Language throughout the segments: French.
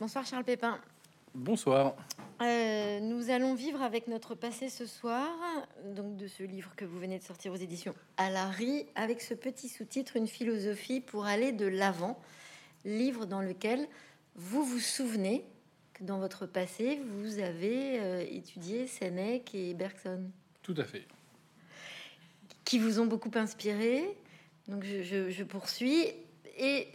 Bonsoir Charles Pépin. Bonsoir. Euh, nous allons vivre avec notre passé ce soir, donc de ce livre que vous venez de sortir aux éditions Alary, avec ce petit sous-titre Une philosophie pour aller de l'avant, livre dans lequel vous vous souvenez que dans votre passé, vous avez euh, étudié Sénèque et Bergson. Tout à fait. Qui vous ont beaucoup inspiré. Donc je, je- je poursuis. Et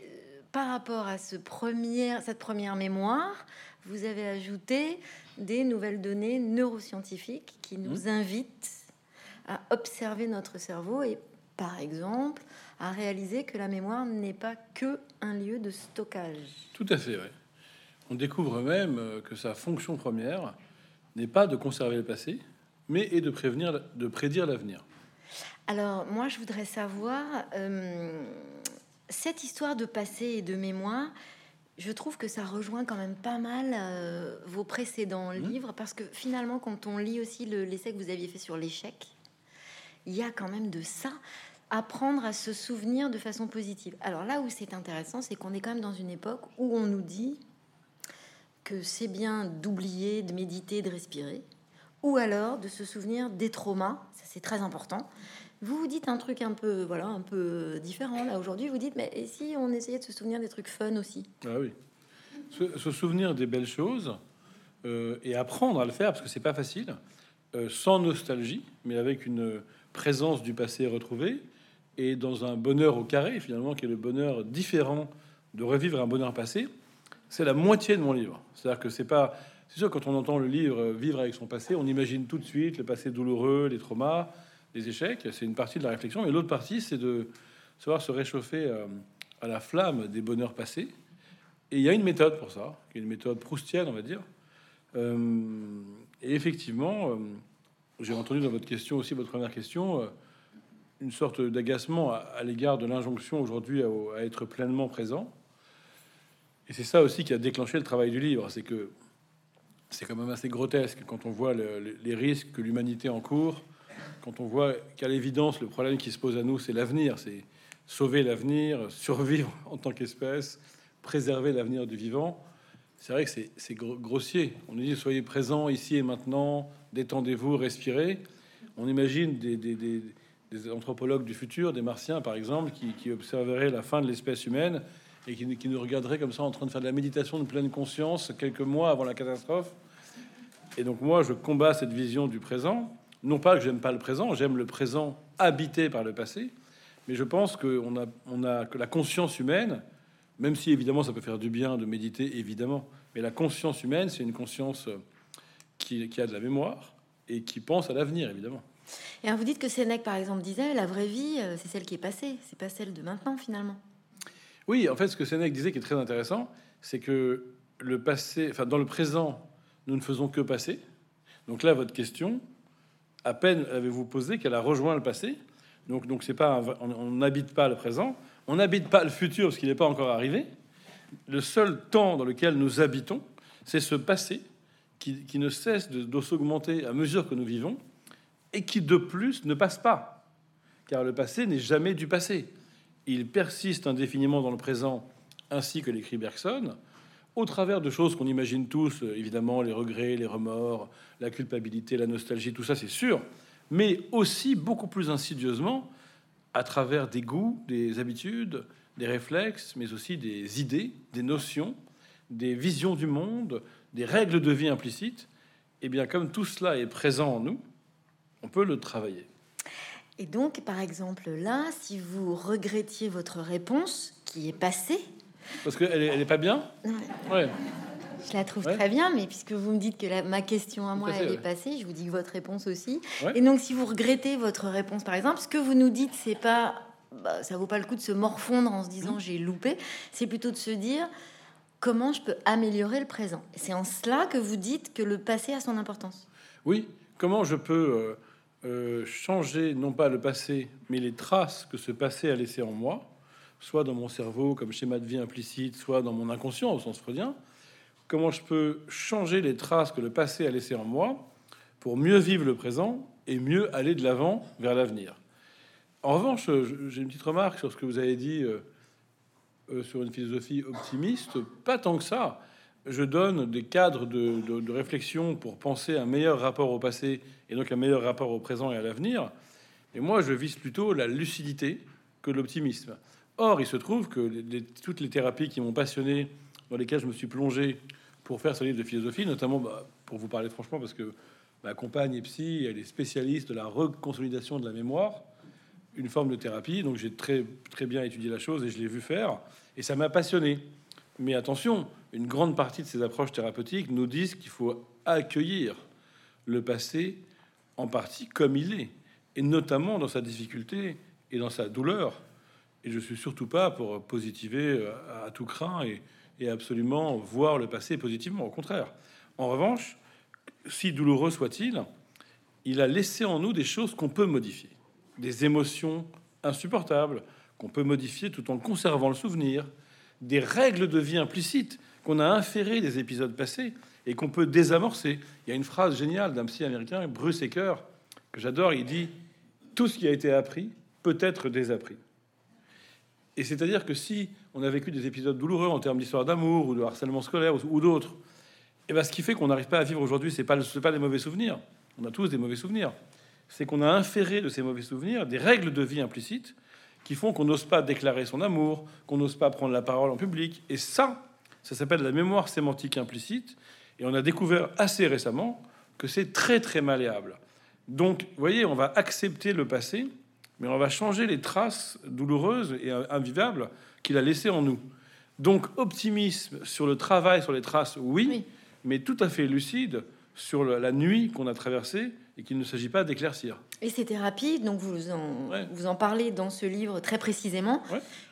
par rapport à ce premier, cette première mémoire, vous avez ajouté des nouvelles données neuroscientifiques qui nous invitent à observer notre cerveau et, par exemple, à réaliser que la mémoire n'est pas que un lieu de stockage. Tout à fait, ouais. On découvre même euh, que sa fonction première n'est pas de conserver le passé, mais est de prévenir, de prédire l'avenir. Alors, moi, je voudrais savoir, euh, cette histoire de passé et de mémoire, je trouve que ça rejoint quand même pas mal euh, vos précédents livres, parce que finalement, quand on lit aussi le- l'essai que vous aviez fait sur l'échec, il y a quand même de ça, apprendre à se souvenir de façon positive. Alors là où c'est intéressant, c'est qu'on est quand même dans une époque où on nous dit que c'est bien d'oublier, de méditer, de respirer, ou alors de se souvenir des traumas, ça c'est très important. Vous vous dites un truc un peu, voilà, un peu différent là aujourd'hui. Vous dites, mais et si on essayait de se souvenir des trucs fun aussi? Ah oui. Se, souvenir des belles choses euh, et apprendre à le faire, parce que c'est pas facile, euh, sans nostalgie, mais avec une présence du passé retrouvé et dans un bonheur au carré, finalement, qui est le bonheur différent de revivre un bonheur passé. C'est la moitié de mon livre. C'est-à-dire que c'est pas. C'est sûr, quand on entend le livre euh, Vivre avec son passé, on imagine tout de suite le passé douloureux, les traumas, les échecs. C'est une partie de la réflexion. Mais l'autre partie, c'est de savoir se réchauffer euh, à la flamme des bonheurs passés. Et il y a une méthode pour ça, une méthode proustienne, on va dire. Euh, et effectivement, euh, j'ai entendu dans votre question aussi, votre première question, une sorte d'agacement à, l'égard de l'injonction aujourd'hui à, être pleinement présent. Et c'est ça aussi qui a déclenché le travail du livre, c'est que c'est quand même assez grotesque quand on voit le- le- les risques que l'humanité encourt, quand on voit qu'à l'évidence le problème qui se pose à nous, c'est l'avenir, c'est sauver l'avenir, survivre en tant qu'espèce, préserver l'avenir du vivant. C'est vrai que c'est- c'est gro- grossier. On nous dit soyez présents ici et maintenant, détendez-vous, respirez. On imagine des, anthropologues du futur, des martiens par exemple, qui, qui observeraient la fin de l'espèce humaine et qui, qui nous regarderaient comme ça en train de faire de la méditation de pleine conscience quelques mois avant la catastrophe. Et donc moi, je combats cette vision du présent. Non pas que j'aime pas le présent, j'aime le présent habité par le passé, mais je pense qu'on a, on a que la conscience humaine, même si évidemment ça peut faire du bien de méditer, évidemment, mais la conscience humaine, c'est une conscience euh, qui, qui a de la mémoire et qui pense à l'avenir, évidemment. Et alors vous dites que Sénèque, par exemple, disait la vraie vie, euh, c'est celle qui est passée, c'est pas celle de maintenant finalement. Oui, en fait, ce que Sénèque disait qui est très intéressant, c'est que le passé, enfin, dans le présent, nous ne faisons que passer. Donc là, votre question, à peine avez-vous posé qu'elle a rejoint le passé. Donc, donc c'est pas, on n'habite pas le présent, on n'habite pas le futur parce qu'il n'est pas encore arrivé. Le seul temps dans lequel nous habitons, c'est ce passé qui, qui ne cesse de, de s'augmenter à mesure que nous vivons et qui de plus ne passe pas, car le passé n'est jamais du passé il persiste indéfiniment dans le présent, ainsi que l'écrit Bergson, au travers de choses qu'on imagine tous, euh, évidemment, les regrets, les remords, la culpabilité, la nostalgie, tout ça c'est sûr, mais aussi beaucoup plus insidieusement à travers des goûts, des habitudes, des réflexes, mais aussi des idées, des notions, des visions du monde, des règles de vie implicites. Et bien, comme tout cela est présent en nous, on peut le travailler. Et donc, par exemple, là, si vous regrettiez votre réponse qui est passée, Parce qu'elle est, elle est pas bien Ouais. je la trouve Ouais. très bien, mais puisque vous me dites que la- ma question à moi, elle ouais. est passée, je vous dis que votre réponse aussi. Ouais. Et donc, si vous regrettez votre réponse, par exemple, ce que vous nous dites, c'est pas, bah, ça vaut pas le coup de se morfondre en se Mmh. disant j'ai loupé, c'est plutôt de se dire comment je peux améliorer le présent. C'est en cela que vous dites que le passé a son importance. Oui, comment je peux euh, euh, changer non pas le passé, mais les traces que ce passé a laissées en moi, soit dans mon cerveau comme schéma de vie implicite, soit dans mon inconscient au sens freudien. Comment je peux changer les traces que le passé a laissées en moi pour mieux vivre le présent et mieux aller de l'avant vers l'avenir. En revanche, j'ai une petite remarque sur ce que vous avez dit euh, euh, sur une philosophie optimiste. Pas tant que ça. je donne des cadres de, de, réflexion pour penser un meilleur rapport au passé et donc un meilleur rapport au présent et à l'avenir. Et moi, je vise plutôt la lucidité que l'optimisme. Or, il se trouve que toutes les thérapies qui m'ont passionné, dans lesquelles je me suis plongé pour faire ce livre de philosophie, notamment bah, pour vous parler franchement, parce que ma compagne est psy, elle est spécialiste de la reconsolidation de la mémoire, une forme de thérapie. Donc j'ai très, très bien étudié la chose et je l'ai vu faire, et ça m'a passionné. Mais attention, une grande partie de ces approches thérapeutiques nous disent qu'il faut accueillir le passé en partie comme il est, et notamment dans sa difficulté et dans sa douleur. Et je suis surtout pas pour positiver à tout craint et, et absolument voir le passé positivement. Au contraire. En revanche, si douloureux soit-il, il a laissé en nous des choses qu'on peut modifier, des émotions insupportables qu'on peut modifier tout en conservant le souvenir, des règles de vie implicites qu'on a inférées des épisodes passés et qu'on peut désamorcer. Il y a une phrase géniale d'un psy américain, Bruce Ecker, que j'adore. Il dit Tout ce qui a été appris peut être désappris. Et c'est-à-dire que si on a vécu des épisodes douloureux en termes d'histoire d'amour ou de harcèlement scolaire ou, d'autres, et eh ben ce qui fait qu'on n'arrive pas à vivre aujourd'hui, c'est pas, pas des mauvais souvenirs. On a tous des mauvais souvenirs. C'est qu'on a inféré de ces mauvais souvenirs des règles de vie implicites qui font qu'on n'ose pas déclarer son amour, qu'on n'ose pas prendre la parole en public. Et ça, ça s'appelle la mémoire sémantique implicite. Et on a découvert assez récemment que c'est très très malléable. Donc, vous voyez, on va accepter le passé, mais on va changer les traces douloureuses et invivables qu'il a laissées en nous. Donc, optimisme sur le travail, sur les traces, oui, mais tout à fait lucide sur la nuit qu'on a traversée et qu'il ne s'agit pas d'éclaircir. Et ces thérapies, donc vous en, vous en parlez dans ce livre très précisément.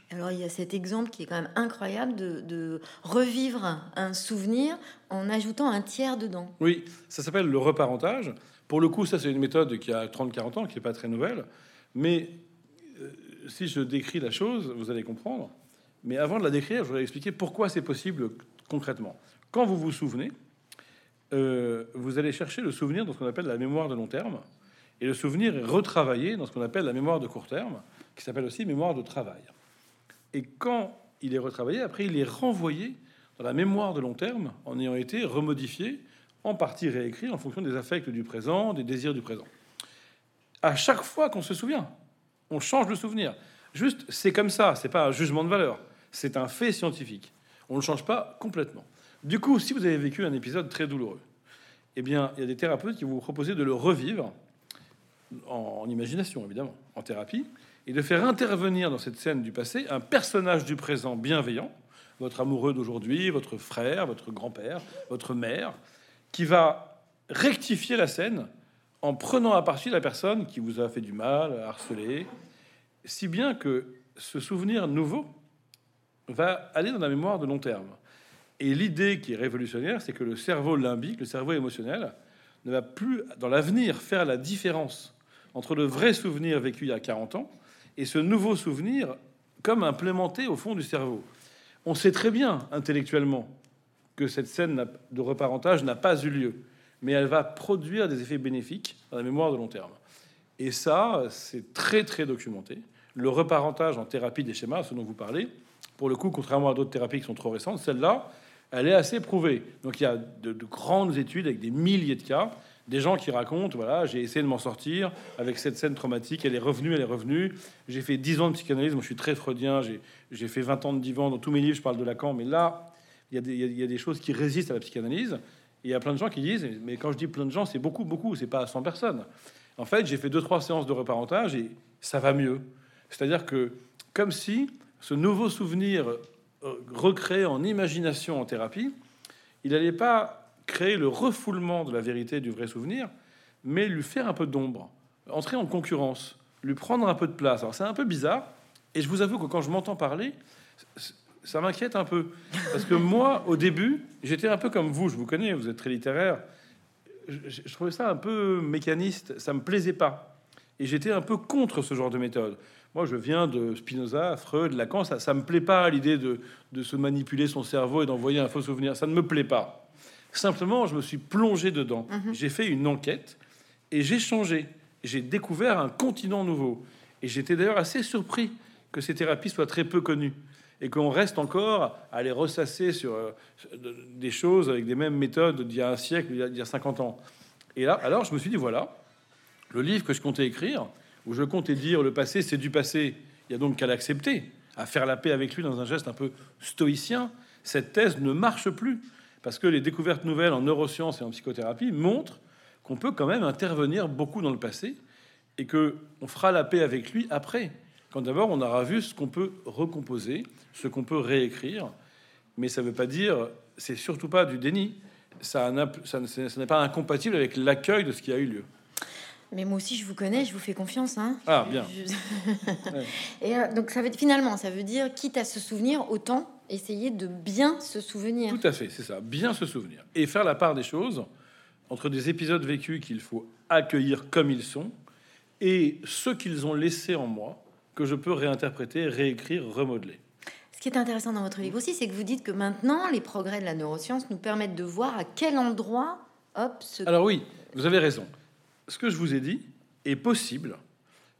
Alors il y a cet exemple qui est quand même incroyable de, de, revivre un souvenir en ajoutant un tiers dedans. Oui, ça s'appelle le reparentage. Pour le coup, ça c'est une méthode qui a 30-40 ans, qui n'est pas très nouvelle. Mais euh, si je décris la chose, vous allez comprendre. Mais avant de la décrire, je voudrais expliquer pourquoi c'est possible concrètement. Quand vous vous souvenez, euh, vous allez chercher le souvenir dans ce qu'on appelle la mémoire de long terme, et le souvenir est retravaillé dans ce qu'on appelle la mémoire de court terme, qui s'appelle aussi mémoire de travail. Et quand il est retravaillé, après il est renvoyé dans la mémoire de long terme en ayant été remodifié, en partie réécrit en fonction des affects du présent, des désirs du présent. À chaque fois qu'on se souvient, on change le souvenir. Juste, c'est comme ça, c'est pas un jugement de valeur, c'est un fait scientifique. On ne change pas complètement. Du coup, si vous avez vécu un épisode très douloureux, eh bien, il y a des thérapeutes qui vous proposer de le revivre en, imagination, évidemment, en thérapie, et de faire intervenir dans cette scène du passé un personnage du présent bienveillant, votre amoureux d'aujourd'hui, votre frère, votre grand-père, votre mère, qui va rectifier la scène en prenant à partie la personne qui vous a fait du mal, harcelé, si bien que ce souvenir nouveau va aller dans la mémoire de long terme. Et l'idée qui est révolutionnaire, c'est que le cerveau limbique, le cerveau émotionnel, ne va plus, dans l'avenir, faire la différence entre le vrai souvenir vécu il y a 40 ans et ce nouveau souvenir comme implémenté au fond du cerveau. On sait très bien intellectuellement que cette scène de reparentage n'a pas eu lieu, mais elle va produire des effets bénéfiques dans la mémoire de long terme. Et ça, c'est très très documenté. Le reparentage en thérapie des schémas, ce dont vous parlez, pour le coup, contrairement à d'autres thérapies qui sont trop récentes, celle-là, elle est assez prouvée. Donc il y a de, grandes études avec des milliers de cas, des gens qui racontent, voilà, j'ai essayé de m'en sortir avec cette scène traumatique, elle est revenue, elle est revenue. J'ai fait 10 ans de psychanalyse, moi je suis très freudien, j'ai fait 20 ans de divan, dans tous mes livres je parle de Lacan, mais là, il y, a des, des choses qui résistent à la psychanalyse. Il y a plein de gens qui disent, mais quand je dis plein de gens, c'est beaucoup, beaucoup, c'est pas 100 personnes. En fait, j'ai fait deux, trois séances de reparentage et ça va mieux. C'est-à-dire que, comme si ce nouveau souvenir euh, recréé en imagination en thérapie, il n'allait pas créer le refoulement de la vérité du vrai souvenir, mais lui faire un peu d'ombre, entrer en concurrence, lui prendre un peu de place. Alors c'est un peu bizarre, et je vous avoue que quand je m'entends parler, ça m'inquiète un peu. Parce que moi, au début, j'étais un peu comme vous, je vous connais, vous êtes très littéraire. Je, je trouvais ça un peu mécaniste, ça me plaisait pas. Et j'étais un peu contre ce genre de méthode. Moi, je viens de Spinoza, Freud, Lacan. Ça, ça me plaît pas l'idée de, se manipuler son cerveau et d'envoyer un faux souvenir. Ça ne me plaît pas. Simplement, je me suis plongé dedans. Mhm. J'ai fait une enquête et j'ai changé. J'ai découvert un continent nouveau. Et j'étais d'ailleurs assez surpris que ces thérapies soient très peu connues. Et qu'on reste encore à les ressasser sur euh, des choses avec des mêmes méthodes d'il y a un siècle, il y a 50 ans. Et là, alors je me suis dit, voilà, le livre que je comptais écrire, où je comptais dire le passé, c'est du passé, il y a donc qu'à l'accepter, à faire la paix avec lui dans un geste un peu stoïcien, cette thèse ne marche plus. Parce que les découvertes nouvelles en neurosciences et en psychothérapie montrent qu'on peut quand même intervenir beaucoup dans le passé et que on fera la paix avec lui après. Quand d'abord on aura vu ce qu'on peut recomposer, ce qu'on peut réécrire, mais ça ne veut pas dire, c'est surtout pas du déni. Ça, n'est pas incompatible avec l'accueil de ce qui a eu lieu. Mais moi aussi, je vous connais, je vous fais confiance. Hein. Ah, bien. Et euh, donc, ça veut, finalement, ça veut dire, quitte à se souvenir, autant essayer de bien se souvenir. Tout à fait, c'est ça, bien se souvenir. Et faire la part des choses entre des épisodes vécus qu'il faut accueillir comme ils sont et ceux qu'ils ont laissés en moi, que je peux réinterpréter, réécrire, remodeler. Ce qui est intéressant dans votre livre aussi, c'est que vous dites que maintenant, les progrès de la neuroscience nous permettent de voir à quel endroit, hop, Alors oui, vous avez raison. Ce que je vous ai dit est possible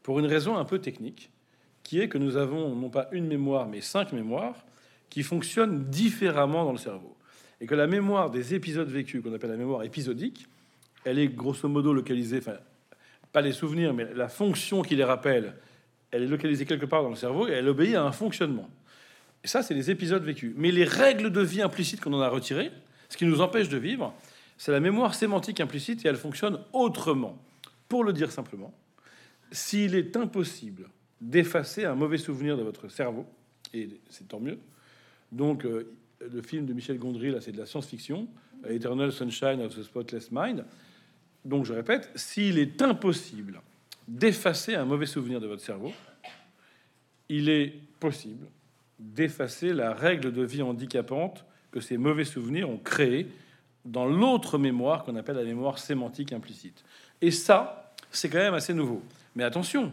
pour une raison un peu technique, qui est que nous avons non pas une mémoire, mais cinq mémoires, qui fonctionnent différemment dans le cerveau. Et que la mémoire des épisodes vécus, qu'on appelle la mémoire épisodique, elle est grosso modo localisée, enfin, pas les souvenirs, mais la fonction qui les rappelle, elle est localisée quelque part dans le cerveau et elle obéit à un fonctionnement. Et ça, c'est les épisodes vécus. Mais les règles de vie implicites qu'on en a retirées, ce qui nous empêche de vivre, c'est la mémoire sémantique implicite et elle fonctionne autrement. Pour le dire simplement, s'il est impossible d'effacer un mauvais souvenir de votre cerveau, et c'est tant mieux, donc, euh, le film de Michel Gondry, là, c'est de la science-fiction, Eternal Sunshine of the Spotless Mind. Donc, je répète, s'il est impossible d'effacer un mauvais souvenir de votre cerveau, il est possible d'effacer la règle de vie handicapante que ces mauvais souvenirs ont créée dans l'autre mémoire qu'on appelle la mémoire sémantique implicite. Et ça, c'est quand même assez nouveau. Mais attention,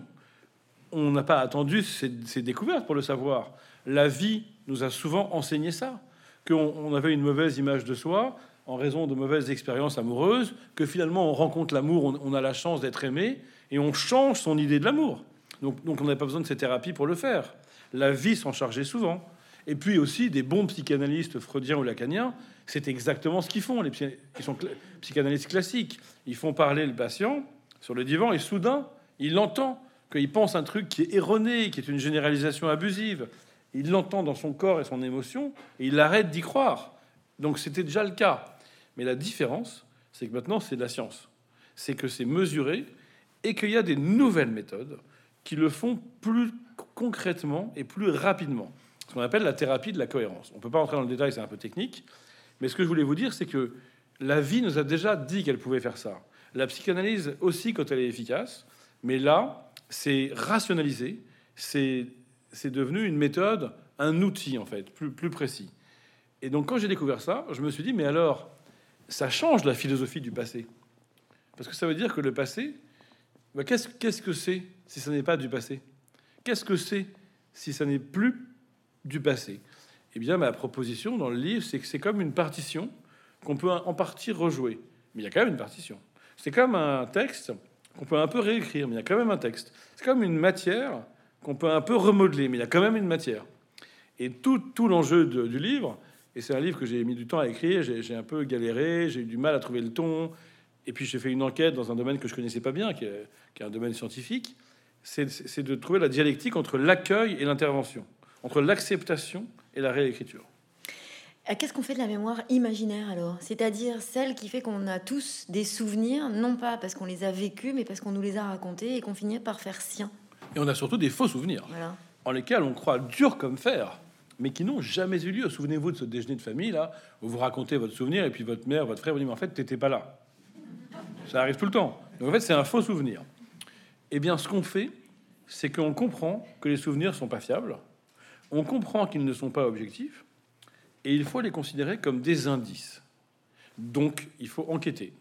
on n'a pas attendu ces, découvertes pour le savoir. La vie nous a souvent enseigné ça, qu'on avait une mauvaise image de soi en raison de mauvaises expériences amoureuses, que finalement on rencontre l'amour, on, a la chance d'être aimé, et on change son idée de l'amour. Donc, on n'a pas besoin de ces thérapies pour le faire. La vie s'en chargeait souvent. Et puis aussi, des bons psychanalystes freudiens ou lacaniens, c'est exactement ce qu'ils font. Les psychanalystes classiques. Ils font parler le patient sur le divan et soudain, il entend qu'il pense un truc qui est erroné, qui est une généralisation abusive, il l'entend dans son corps et son émotion, et il arrête d'y croire. Donc c'était déjà le cas. Mais la différence, c'est que maintenant, c'est de la science. C'est que c'est mesuré et qu'il y a des nouvelles méthodes qui le font plus concrètement et plus rapidement. Ce qu'on appelle la thérapie de la cohérence. On ne peut pas entrer dans le détail, c'est un peu technique. Mais ce que je voulais vous dire, c'est que la vie nous a déjà dit qu'elle pouvait faire ça. La psychanalyse aussi, quand elle est efficace. Mais là, c'est rationalisé, c'est devenu une méthode, un outil en fait, plus, plus précis. Et donc quand j'ai découvert ça, je me suis dit, mais alors, ça change la philosophie du passé. Parce que ça veut dire que le passé, qu'est-ce, que c'est si ça n'est pas du passé? Qu'est-ce que c'est si ça n'est plus du passé? Eh bien, ma proposition dans le livre, c'est que c'est comme une partition qu'on peut en partie rejouer. Mais il y a quand même une partition. C'est comme un texte qu'on peut un peu réécrire, mais il y a quand même un texte. C'est comme une matière qu'on peut un peu remodeler, mais il y a quand même une matière. Et tout l'enjeu du livre, et c'est un livre que j'ai mis du temps à écrire, j'ai un peu galéré, j'ai eu du mal à trouver le ton, et puis j'ai fait une enquête dans un domaine que je connaissais pas bien, qui est, qui est un domaine scientifique, c'est de trouver la dialectique entre l'accueil et l'intervention, entre l'acceptation et la réécriture. Euh, qu'est-ce qu'on fait de la mémoire imaginaire alors? C'est-à-dire celle qui fait qu'on a tous des souvenirs, non pas parce qu'on les a vécus, mais parce qu'on nous les a racontés et qu'on finit par faire sien. Et on a surtout des faux souvenirs, en lesquels on croit dur comme fer, mais qui n'ont jamais eu lieu. Souvenez-vous de ce déjeuner de famille, là, où vous racontez votre souvenir, et puis votre mère, votre frère vous dit, mais en fait, t'étais pas là. Ça arrive tout le temps. Donc en fait, c'est un faux souvenir. Eh bien, ce qu'on fait, c'est qu'on comprend que les souvenirs sont pas fiables, on comprend qu'ils ne sont pas objectifs, et il faut les considérer comme des indices. Donc, il faut enquêter,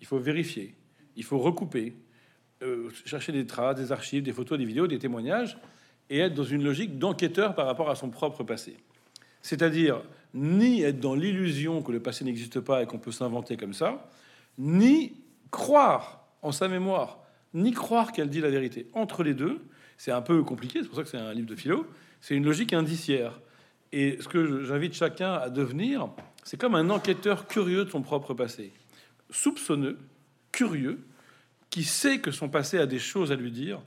il faut vérifier, il faut recouper, euh, chercher des traces, des archives, des photos, des vidéos, des témoignages, et être dans une logique d'enquêteur par rapport à son propre passé. C'est-à-dire ni être dans l'illusion que le passé n'existe pas et qu'on peut s'inventer comme ça, ni croire en sa mémoire, ni croire qu'elle dit la vérité. Entre les deux, c'est un peu compliqué, c'est pour ça que c'est un livre de philo, c'est une logique indiciaire. Et ce que j'invite chacun à devenir, c'est comme un enquêteur curieux de son propre passé, soupçonneux, curieux, qui sait que son passé a des choses à lui dire,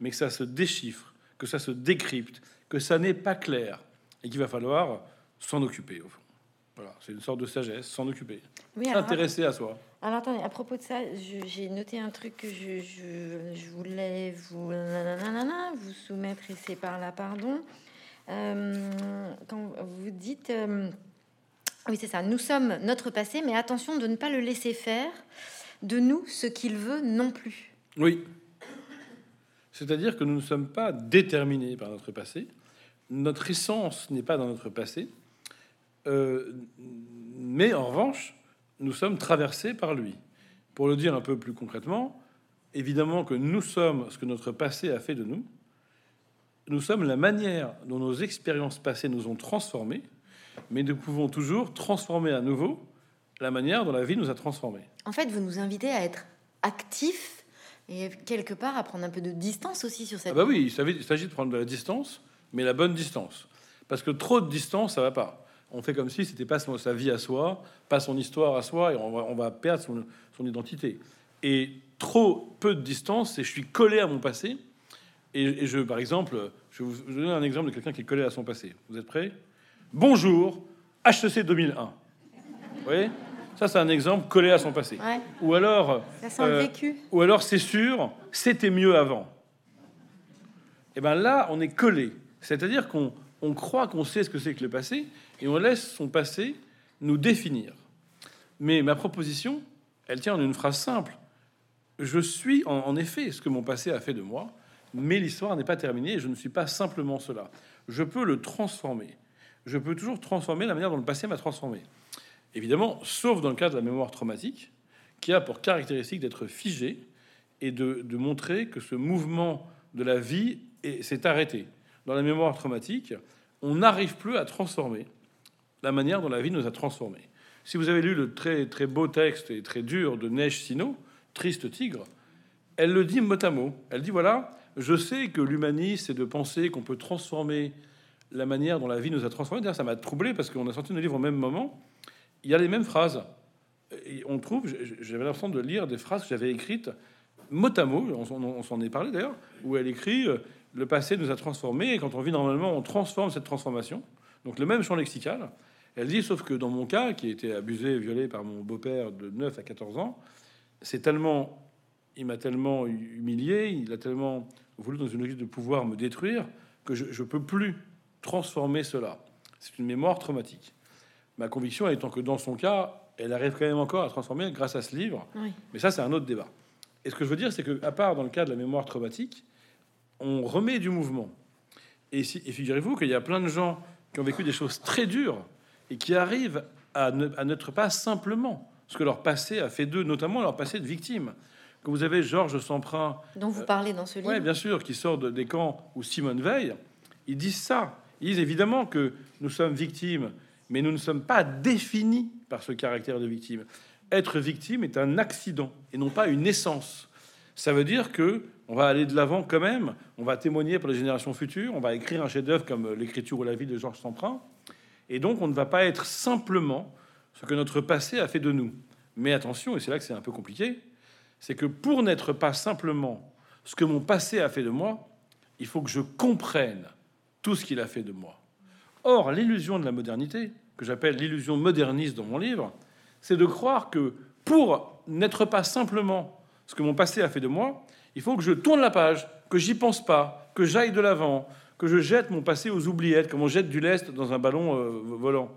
mais que ça se déchiffre, que ça se décrypte, que ça n'est pas clair, et qu'il va falloir s'en occuper au fond. Voilà, c'est une sorte de sagesse, s'en occuper, Oui, alors, s'intéresser à soi. Alors, attendez, à propos de ça, j'ai noté un truc que je, je, je voulais vous, nanana, vous soumettre, et c'est par là, pardon. Euh, quand vous dites, euh, oui, c'est ça, nous sommes notre passé, mais attention de ne pas le laisser faire de nous ce qu'il veut non plus. Oui. C'est-à-dire que nous ne sommes pas déterminés par notre passé. Notre essence n'est pas dans notre passé. Euh, mais en revanche, nous sommes traversés par lui. Pour le dire un peu plus concrètement, évidemment que nous sommes ce que notre passé a fait de nous. Nous sommes la manière dont nos expériences passées nous ont transformés, mais nous pouvons toujours transformer à nouveau la manière dont la vie nous a transformés. En fait, vous nous invitez à être actifs et quelque part à prendre un peu de distance aussi sur cette. Ah bah oui, il s'agit- de prendre de la distance, mais la bonne distance. Parce que trop de distance, ça va pas. On fait comme si c'était pas son- sa vie à soi, pas son histoire à soi, et on va, on va perdre son, son identité. Et trop peu de distance, c'est je suis collé à mon passé. Et, et je, par exemple, je vais vous donner un exemple de quelqu'un qui est collé à son passé. Vous êtes prêts? Bonjour, HEC 2001. Vous voyez? Ça, c'est un exemple collé à son passé. Ouais, Ou alors, ça sent euh, vécu. ou alors c'est sûr, c'était mieux avant. Et ben là, on est collé. C'est-à-dire qu'on on croit qu'on sait ce que c'est que le passé et on laisse son passé nous définir. Mais ma proposition, elle tient en une phrase simple. Je suis en, effet ce que mon passé a fait de moi, mais l'histoire n'est pas terminée et je ne suis pas simplement cela. Je peux le transformer. Je peux toujours transformer la manière dont le passé m'a transformé. Évidemment, sauf dans le cas de la mémoire traumatique, qui a pour caractéristique d'être figé et de, de montrer que ce mouvement de la vie est- s'est arrêté. Dans la mémoire traumatique, on n'arrive plus à transformer la manière dont la vie nous a transformés. Si vous avez lu le très, très beau texte et très dur de Neige Sino, Triste Tigre, elle le dit mot à mot. Elle dit voilà, je sais que l'humanisme, c'est de penser qu'on peut transformer la manière dont la vie nous a transformés. D'ailleurs, ça m'a troublé parce qu'on a sorti nos livres au même moment. Il y a les mêmes phrases. Et on trouve, j'avais l'impression de lire des phrases que j'avais écrites mot à mot, on, s'en- est parlé d'ailleurs, où elle écrit euh, Le passé nous a transformés, et quand on vit normalement, on transforme cette transformation. Donc le même champ lexical. Elle dit, sauf que dans mon cas, qui a été abusé et violé par mon beau-père de 9 à 14 ans, c'est tellement. Il m'a tellement humilié, il a tellement voulu, dans une logique de pouvoir, me détruire, que je ne peux plus transformer cela. C'est une mémoire traumatique. Ma conviction étant que dans son cas, elle arrive quand même encore à transformer grâce à ce livre. Oui. Mais ça, c'est un autre débat. Et ce que je veux dire, c'est que, à part dans le cas de la mémoire traumatique, on remet du mouvement. Et, si, et figurez-vous qu'il y a plein de gens qui ont vécu des choses très dures et qui arrivent à n'être pas simplement ce que leur passé a fait d'eux, notamment leur passé de victime. Quand vous avez Georges Semprin, Dont vous parlez dans ce livre. oui, bien sûr, qui sort de- des camps ou Simone Veil, ils disent ça. Ils disent évidemment que nous sommes victimes, mais nous ne sommes pas définis par ce caractère de victime. Être victime est un accident et non pas une essence. Ça veut dire que on va aller de l'avant quand même, on va témoigner pour les générations futures, on va écrire un chef-d'œuvre comme l'écriture ou la vie de Georges Semprin, et donc on ne va pas être simplement ce que notre passé a fait de nous. Mais attention, et c'est là que c'est un peu compliqué, c'est que pour n'être pas simplement ce que mon passé a fait de moi, il faut que je comprenne tout ce qu'il a fait de moi. Or, l'illusion de la modernité, que j'appelle l'illusion moderniste dans mon livre, c'est de croire que pour n'être pas simplement ce que mon passé a fait de moi, il faut que je tourne la page, que j'y pense pas, que j'aille de l'avant, que je jette mon passé aux oubliettes, comme on jette du lest dans un ballon euh, volant.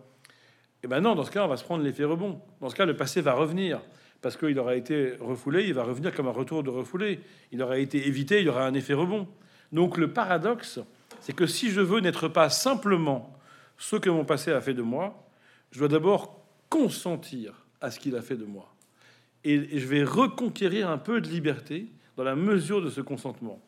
Et ben non, dans ce cas, on va se prendre l'effet rebond. Dans ce cas, le passé va revenir parce qu'il aura été refoulé, il va revenir comme un retour de refoulé. Il aura été évité, il y aura un effet rebond. Donc le paradoxe, c'est que si je veux n'être pas simplement ce que mon passé a fait de moi, je dois d'abord consentir à ce qu'il a fait de moi. Et je vais reconquérir un peu de liberté dans la mesure de ce consentement.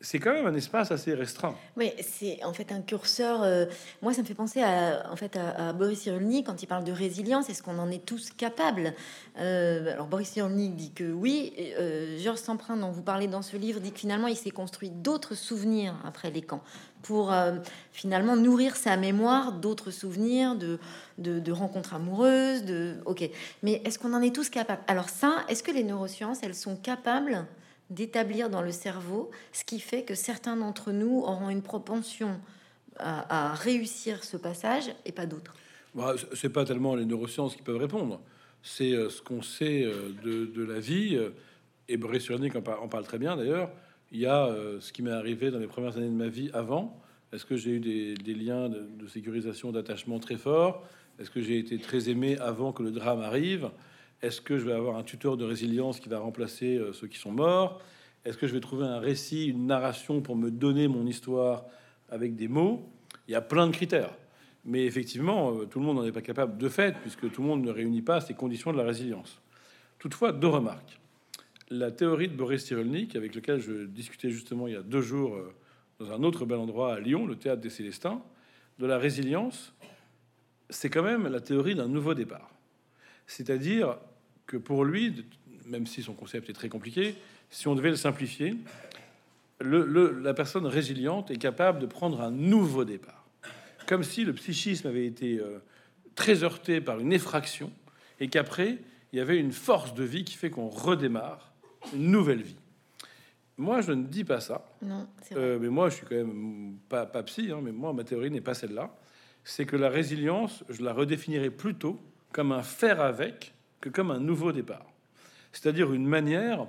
C'est quand même un espace assez restreint. Oui, c'est en fait un curseur. euh, moi, ça me fait penser à, en fait, à, Boris Cyrulnik quand il parle de résilience. Est-ce qu'on en est tous capables? Euh, Alors, Boris Cyrulnik dit que oui. euh, Georges Semprin, dont vous parlez dans ce livre, dit que finalement, il s'est construit d'autres souvenirs après les camps pour euh, finalement nourrir sa mémoire d'autres souvenirs, de, de, de rencontres amoureuses. De... Ok. Mais est-ce qu'on en est tous capables? Alors, ça, est-ce que les neurosciences, elles sont capables d'établir dans le cerveau ce qui fait que certains d'entre nous auront une propension à, réussir ce passage et pas d'autres. Bah, c'est pas tellement les neurosciences qui peuvent répondre, c'est euh, ce qu'on sait euh, de, la vie. euh, Et Boris en, par- en parle très bien d'ailleurs. Il y a ce qui m'est arrivé dans les premières années de ma vie avant. Est-ce que j'ai eu des, des liens de, de sécurisation, d'attachement très forts? Est-ce que j'ai été très aimé avant que le drame arrive? Est-ce que je vais avoir un tuteur de résilience qui va remplacer euh, ceux qui sont morts? Est-ce que je vais trouver un récit, une narration pour me donner mon histoire avec des mots? Il y a plein de critères. Mais effectivement, euh, tout le monde n'en est pas capable de fait, puisque tout le monde ne réunit pas ces conditions de la résilience. Toutefois, deux remarques. La théorie de Boris Cyrulnik, avec lequel je discutais justement il y a deux jours euh, dans un autre bel endroit à Lyon, le théâtre des Célestins, de la résilience, c'est quand même la théorie d'un nouveau départ. C'est-à-dire que pour lui, même si son concept est très compliqué, si on devait le simplifier, le- le- la personne résiliente est capable de prendre un nouveau départ comme si le psychisme avait été euh, très heurté par une effraction et qu'après, il y avait une force de vie qui fait qu'on redémarre une nouvelle vie. Moi, je ne dis pas ça. Non. Euh, mais moi, je suis quand même pas, pas psy, hein, mais moi, ma théorie n'est pas celle-là. C'est que la résilience, je la redéfinirais plutôt comme un faire avec que comme un nouveau départ. C'est-à-dire une manière,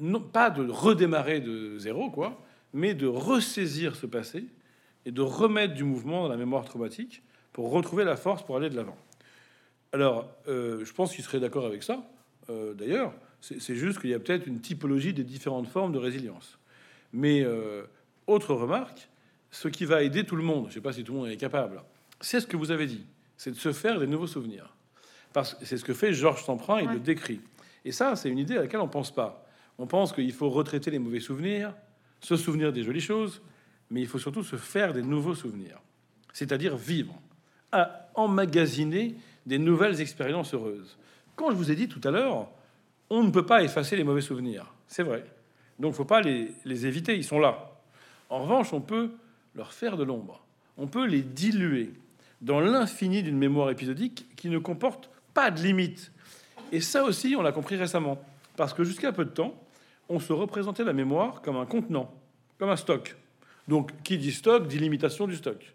non pas de redémarrer de zéro, quoi, mais de ressaisir ce passé et de remettre du mouvement dans la mémoire traumatique pour retrouver la force pour aller de l'avant. Alors, euh, je pense qu'il serait d'accord avec ça. Euh, D'ailleurs, c'est juste qu'il y a peut-être une typologie des différentes formes de résilience. Mais euh, autre remarque, ce qui va aider tout le monde, je ne sais pas si tout le monde est capable, c'est ce que vous avez dit, c'est de se faire des nouveaux souvenirs. Parce que c'est ce que fait Georges Semprin, il Ouais. le décrit. Et ça, c'est une idée à laquelle on pense pas. On pense qu'il faut retraiter les mauvais souvenirs, se souvenir des jolies choses, mais il faut surtout se faire des nouveaux souvenirs. C'est-à-dire vivre, à emmagasiner des nouvelles expériences heureuses. Quand je vous ai dit tout à l'heure, on ne peut pas effacer les mauvais souvenirs. C'est vrai. Donc, il ne faut pas les, les éviter, ils sont là. En revanche, on peut leur faire de l'ombre. On peut les diluer dans l'infini d'une mémoire épisodique qui ne comporte pas de limite. Et ça aussi, on l'a compris récemment. Parce que jusqu'à peu de temps, on se représentait la mémoire comme un contenant, comme un stock. Donc, qui dit stock dit limitation du stock.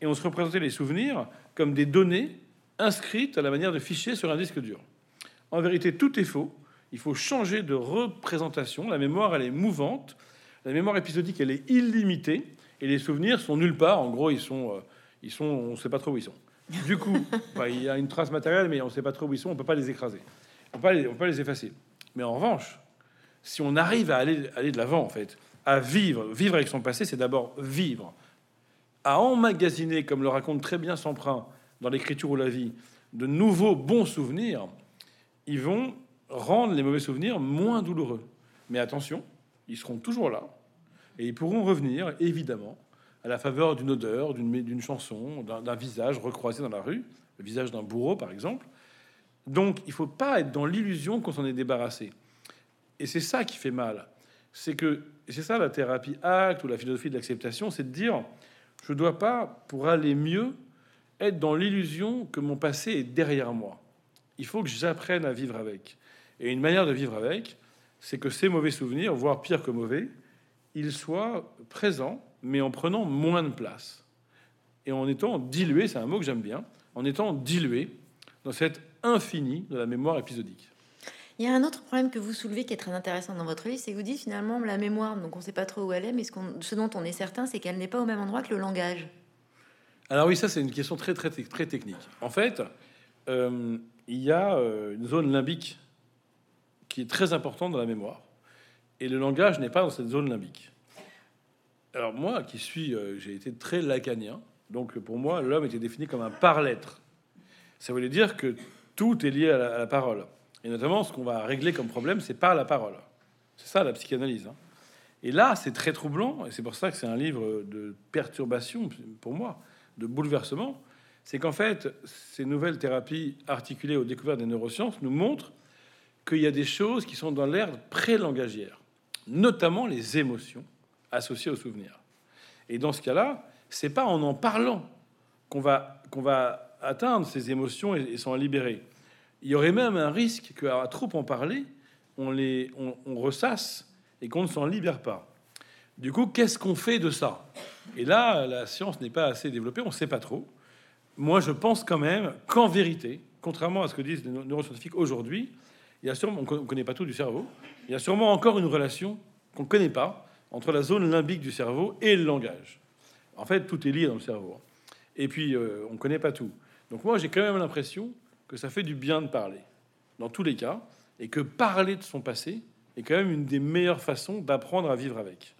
Et on se représentait les souvenirs comme des données inscrites à la manière de fichiers sur un disque dur. En vérité, tout est faux. Il faut changer de représentation. La mémoire, elle est mouvante. La mémoire épisodique, elle est illimitée. Et les souvenirs sont nulle part. En gros, ils sont, euh, ils sont, on ne sait pas trop où ils sont. Du coup, bah, il y a une trace matérielle, mais on ne sait pas trop où ils sont. On peut pas les écraser. On peut on peut pas les effacer. Mais en revanche, si on arrive à aller, aller de l'avant, en fait, à vivre, vivre avec son passé, c'est d'abord vivre, à emmagasiner, comme le raconte très bien Semprin dans l'écriture ou la vie, de nouveaux bons souvenirs, ils vont rendre les mauvais souvenirs moins douloureux. Mais attention, ils seront toujours là et ils pourront revenir, évidemment, à la faveur d'une odeur, d'une chanson, d'un visage recroisé dans la rue, le visage d'un bourreau, par exemple. Donc, il faut pas être dans l'illusion qu'on s'en est débarrassé. Et c'est ça qui fait mal. C'est que, c'est ça la thérapie acte ou la philosophie de l'acceptation, c'est de dire, je ne dois pas, pour aller mieux, être dans l'illusion que mon passé est derrière moi. Il faut que j'apprenne à vivre avec. Et une manière de vivre avec, c'est que ces mauvais souvenirs, voire pire que mauvais, ils soient présents, mais en prenant moins de place. Et en étant dilué, c'est un mot que j'aime bien, en étant dilué dans cet infini de la mémoire épisodique. Il y a un autre problème que vous soulevez qui est très intéressant dans votre livre, c'est que vous dites finalement la mémoire, donc on ne sait pas trop où elle est, mais ce, ce dont on est certain, c'est qu'elle n'est pas au même endroit que le langage. Alors oui, ça c'est une question très très très technique. En fait, euh, il y a euh, une zone limbique qui est très importante dans la mémoire, et le langage n'est pas dans cette zone limbique. Alors moi, qui suis, euh, j'ai été très lacanien, donc pour moi, l'homme était défini comme un par-lettre. Ça voulait dire que tout est lié à la, parole, et notamment ce qu'on va régler comme problème, c'est par la parole. C'est ça la psychanalyse. hein. Et là, c'est très troublant, et c'est pour ça que c'est un livre de perturbation pour moi, de bouleversement. C'est qu'en fait, ces nouvelles thérapies articulées aux découvertes des neurosciences nous montrent qu'il y a des choses qui sont dans l'ère pré-langagière, notamment les émotions associées aux souvenirs. Et dans ce cas-là, c'est pas en en parlant qu'on va, qu'on va atteindre ces émotions et, s'en libérer. Il y aurait même un risque qu'à trop en parler, on les on, ressasse et qu'on ne s'en libère pas. Du coup, qu'est-ce qu'on fait de ça? Et là, la science n'est pas assez développée, on ne sait pas trop. Moi, je pense quand même qu'en vérité, contrairement à ce que disent les neuroscientifiques aujourd'hui, il y a sûrement, on ne connaît pas tout du cerveau, il y a sûrement encore une relation qu'on ne connaît pas entre la zone limbique du cerveau et le langage. En fait, tout est lié dans le cerveau. Et puis, euh, on ne connaît pas tout. Donc moi, j'ai quand même l'impression que ça fait du bien de parler, dans tous les cas, et que parler de son passé est quand même une des meilleures façons d'apprendre à vivre avec.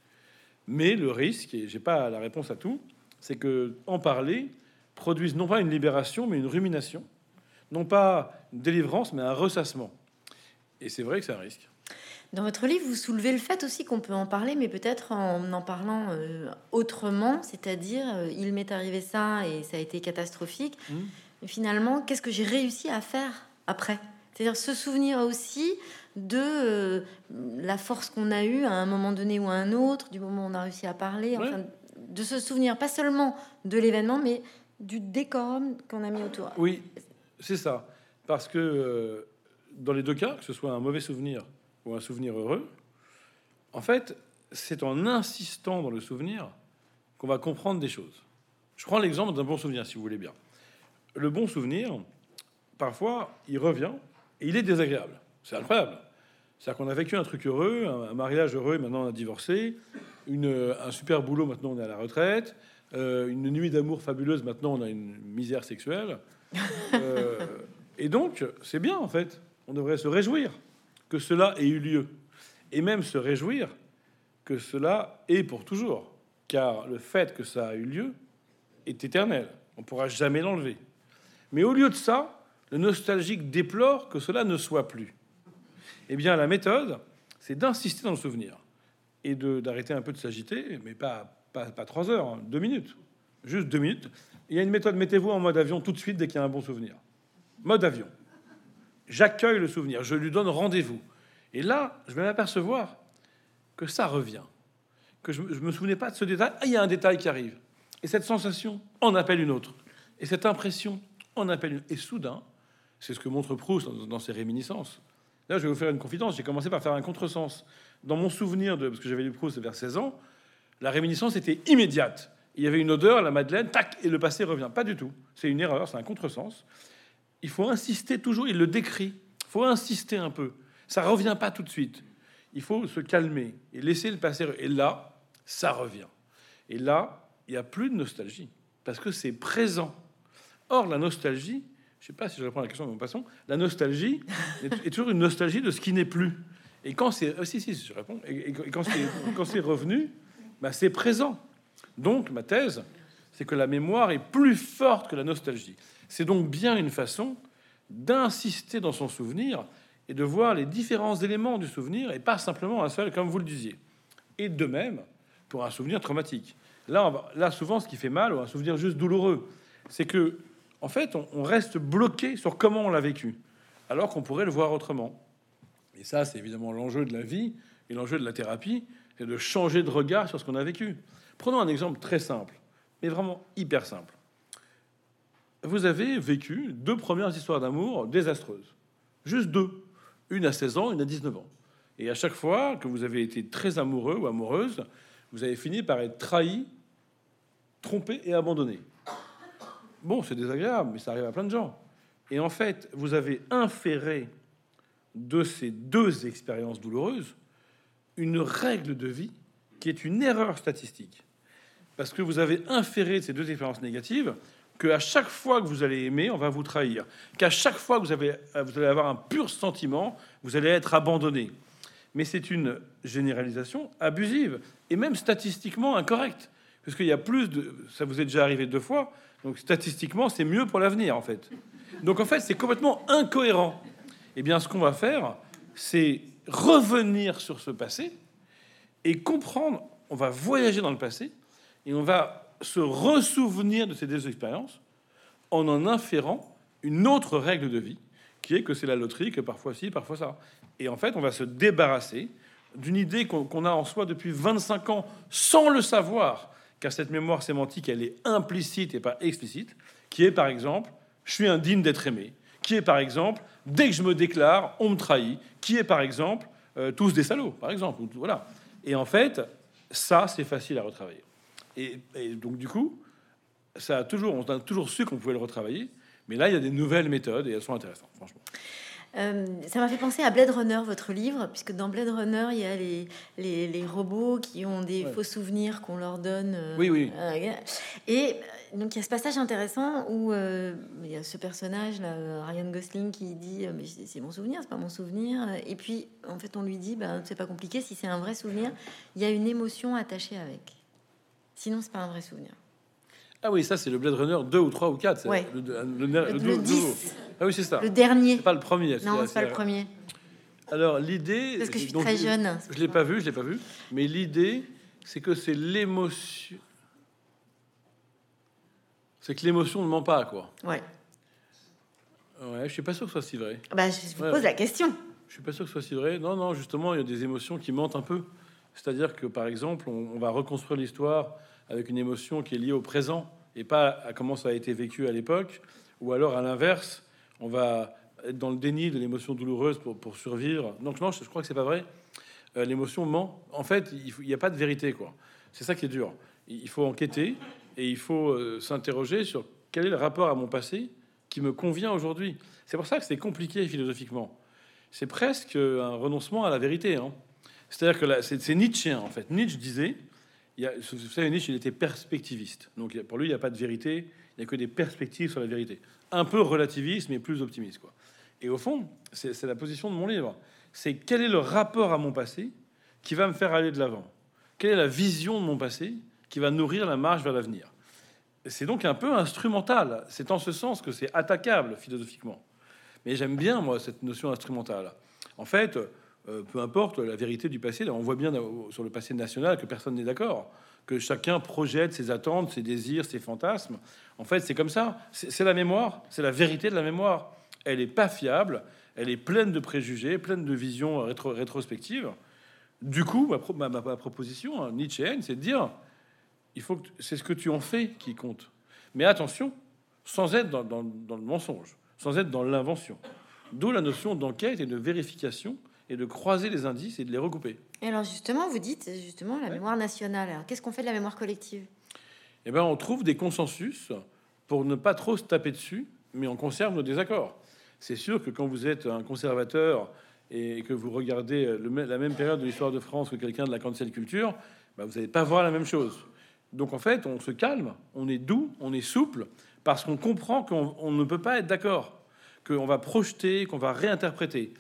Mais le risque, et j'ai pas la réponse à tout, c'est que en parler produise non pas une libération, mais une rumination, non pas une délivrance, mais un ressassement. Et c'est vrai que c'est un risque. Dans votre livre, vous soulevez le fait aussi qu'on peut en parler, mais peut-être en en parlant euh, autrement, c'est-à-dire euh, il m'est arrivé ça et ça a été catastrophique. Mmh. finalement, qu'est-ce que j'ai réussi à faire après? C'est-à-dire se souvenir aussi de euh, la force qu'on a eue à un moment donné ou à un autre, du moment où on a réussi à parler, enfin, de se souvenir pas seulement de l'événement, mais du décorum qu'on a mis autour. Oui, c'est ça. Parce que dans les deux cas, que ce soit un mauvais souvenir ou un souvenir heureux, en fait, c'est en insistant dans le souvenir qu'on va comprendre des choses. Je prends l'exemple d'un bon souvenir, si vous voulez bien. Le bon souvenir, parfois, il revient et il est désagréable. C'est incroyable. C'est-à-dire qu'on a vécu un truc heureux, un mariage heureux, maintenant on a divorcé, une, un super boulot, maintenant on est à la retraite, euh, une nuit d'amour fabuleuse, maintenant on a une misère sexuelle. Euh, et donc, c'est bien en fait. On devrait se réjouir que cela ait eu lieu, et même se réjouir que cela est pour toujours, car le fait que ça a eu lieu est éternel, on ne pourra jamais l'enlever. Mais au lieu de ça, le nostalgique déplore que cela ne soit plus. Eh bien, la méthode, c'est d'insister dans le souvenir et d'arrêter un peu de s'agiter, mais pas, pas, trois heures, hein, deux minutes, juste deux minutes. Il y a une méthode, mettez-vous en mode avion tout de suite dès qu'il y a un bon souvenir. Mode avion. J'accueille le souvenir, je lui donne rendez-vous. Et là, je vais m'apercevoir que ça revient, que je ne me souvenais pas de ce détail. Ah, il y a un détail qui arrive. Et cette sensation en appelle une autre. Et cette impression en appelle une. Et soudain, c'est ce que montre Proust dans, ses réminiscences. Là, je vais vous faire une confidence. J'ai commencé par faire un contresens. Dans mon souvenir de, parce que j'avais lu Proust vers 16 ans, la réminiscence était immédiate. Il y avait une odeur, la Madeleine, tac, et le passé revient. Pas du tout. C'est une erreur, c'est un contresens il faut insister toujours, il le décrit, il faut insister un peu. Ça revient pas tout de suite. Il faut se calmer et laisser le passé. Et là, ça revient. Et là, il n'y a plus de nostalgie, parce que c'est présent. Or, la nostalgie, je sais pas si je réponds à la question de mon passant, la nostalgie est, toujours une nostalgie de ce qui n'est plus. Et quand c'est... Euh, si, si, je réponds. Et, quand c'est revenu, bah, c'est présent. Donc, ma thèse, c'est que la mémoire est plus forte que la nostalgie. C'est donc bien une façon d'insister dans son souvenir et de voir les différents éléments du souvenir et pas simplement un seul, comme vous le disiez. Et de même pour un souvenir traumatique. Là, là souvent, ce qui fait mal, ou un souvenir juste douloureux, c'est que, en fait, on, reste bloqué sur comment on l'a vécu, alors qu'on pourrait le voir autrement. Et ça, c'est évidemment l'enjeu de la vie et l'enjeu de la thérapie, c'est de changer de regard sur ce qu'on a vécu. Prenons un exemple très simple, mais vraiment hyper simple vous avez vécu deux premières histoires d'amour désastreuses. Juste deux. Une à 16 ans, une à 19 ans. Et à chaque fois que vous avez été très amoureux ou amoureuse, vous avez fini par être trahi, trompé et abandonné. Bon, c'est désagréable, mais ça arrive à plein de gens. Et en fait, vous avez inféré de ces deux expériences douloureuses une règle de vie qui est une erreur statistique. Parce que vous avez inféré de ces deux expériences négatives qu'à chaque fois que vous allez aimer, on va vous trahir, qu'à chaque fois que vous, avez, vous allez avoir un pur sentiment, vous allez être abandonné. Mais c'est une généralisation abusive et même statistiquement incorrecte, parce qu'il y a plus de, ça vous est déjà arrivé deux fois, donc statistiquement c'est mieux pour l'avenir en fait. Donc en fait c'est complètement incohérent. Eh bien ce qu'on va faire, c'est revenir sur ce passé et comprendre. On va voyager dans le passé et on va se ressouvenir de ces deux expériences en en inférant une autre règle de vie, qui est que c'est la loterie, que parfois ci, parfois ça. Et en fait, on va se débarrasser d'une idée qu'on a en soi depuis 25 ans sans le savoir, car cette mémoire sémantique, elle est implicite et pas explicite, qui est par exemple, je suis indigne d'être aimé, qui est par exemple, dès que je me déclare, on me trahit, qui est par exemple, euh, tous des salauds, par exemple. Voilà. Et en fait, ça, c'est facile à retravailler. Et, et, donc, du coup, ça a toujours, on a toujours su qu'on pouvait le retravailler, mais là, il y a des nouvelles méthodes et elles sont intéressantes, franchement. Euh, ça m'a fait penser à Blade Runner, votre livre, puisque dans Blade Runner, il y a les, les, les robots qui ont des faux souvenirs qu'on leur donne. Euh, oui, oui. Euh, et donc, il y a ce passage intéressant où il y a ce personnage, là, Ryan Gosling, qui dit Mais c'est mon souvenir, c'est pas mon souvenir. Et puis, en fait, on lui dit ben, C'est pas compliqué, si c'est un vrai souvenir, il y a une émotion attachée avec. Sinon, c'est pas un vrai souvenir. Ah oui, ça c'est le Blade Runner 2 ou 3 ou 4. Ouais. Le, le, Le, le 10. Ah oui, c'est ça. Le dernier. Pas le premier. Non, c'est pas le premier. Alors l'idée. Parce que je suis donc, très jeune. Je l'ai pas vu, je l'ai pas vu. Mais l'idée, c'est que c'est l'émotion. C'est que l'émotion ne ment pas, quoi. Ouais. Ouais, je suis pas sûr que ce soit si vrai. Bah, je vous Ouais. pose la question. Je suis pas sûr que ce soit si vrai. Non, non, justement, il y a des émotions qui mentent un peu. C'est-à-dire que, par exemple, on, va reconstruire l'histoire avec une émotion qui est liée au présent et pas à comment ça a été vécu à l'époque. Ou alors, à l'inverse, on va être dans le déni de l'émotion douloureuse pour, survivre. Non, je, crois que c'est pas vrai. Euh, l'émotion ment. En fait, il n'y a pas de vérité, quoi. C'est ça qui est dur. Il il faut enquêter et il faut euh, s'interroger sur quel est le rapport à mon passé qui me convient aujourd'hui. C'est pour ça que c'est compliqué philosophiquement. C'est presque un renoncement à la vérité. Hein. C'est-à-dire que c'est Nietzsche, en fait. Nietzsche disait, il y a, vous savez, Nietzsche, il était perspectiviste. Donc pour lui, il n'y a pas de vérité, il n'y a que des perspectives sur la vérité. Un peu relativiste, mais plus optimiste. Quoi. Et au fond, c'est la position de mon livre. C'est quel est le rapport à mon passé qui va me faire aller de l'avant? Quelle est la vision de mon passé qui va nourrir la marche vers l'avenir? C'est donc un peu instrumental. C'est en ce sens que c'est attaquable philosophiquement. Mais j'aime bien, moi, cette notion instrumentale. En fait, euh, peu importe la vérité du passé, on voit bien sur le passé national que personne n'est d'accord, que chacun projette ses attentes, ses désirs, ses fantasmes. En fait, c'est comme ça. C'est la mémoire, c'est la vérité de la mémoire. Elle n'est pas fiable, elle est pleine de préjugés, pleine de visions rétro rétrospectives. Du coup, ma, pro- ma- ma- proposition hein, c'est de dire il faut que c'est ce que tu en fais qui compte. Mais attention, sans être dans le mensonge, sans être dans l'invention. D'où la notion d'enquête et de vérification et de croiser les indices et de les recouper. Et alors, justement, vous dites justement la mémoire nationale. Alors, qu'est-ce qu'on fait de la mémoire collective? Eh ben, on trouve des consensus pour ne pas trop se taper dessus, mais on conserve nos désaccords. C'est sûr que quand vous êtes un conservateur et que vous regardez le la même période de l'histoire de France que quelqu'un de la cancel culture, ben, vous n'allez pas voir la même chose. Donc en fait, on se calme, on est doux, on est souple, parce qu'on comprend qu'on on ne peut pas être d'accord, qu'on va projeter, qu'on va réinterpréter.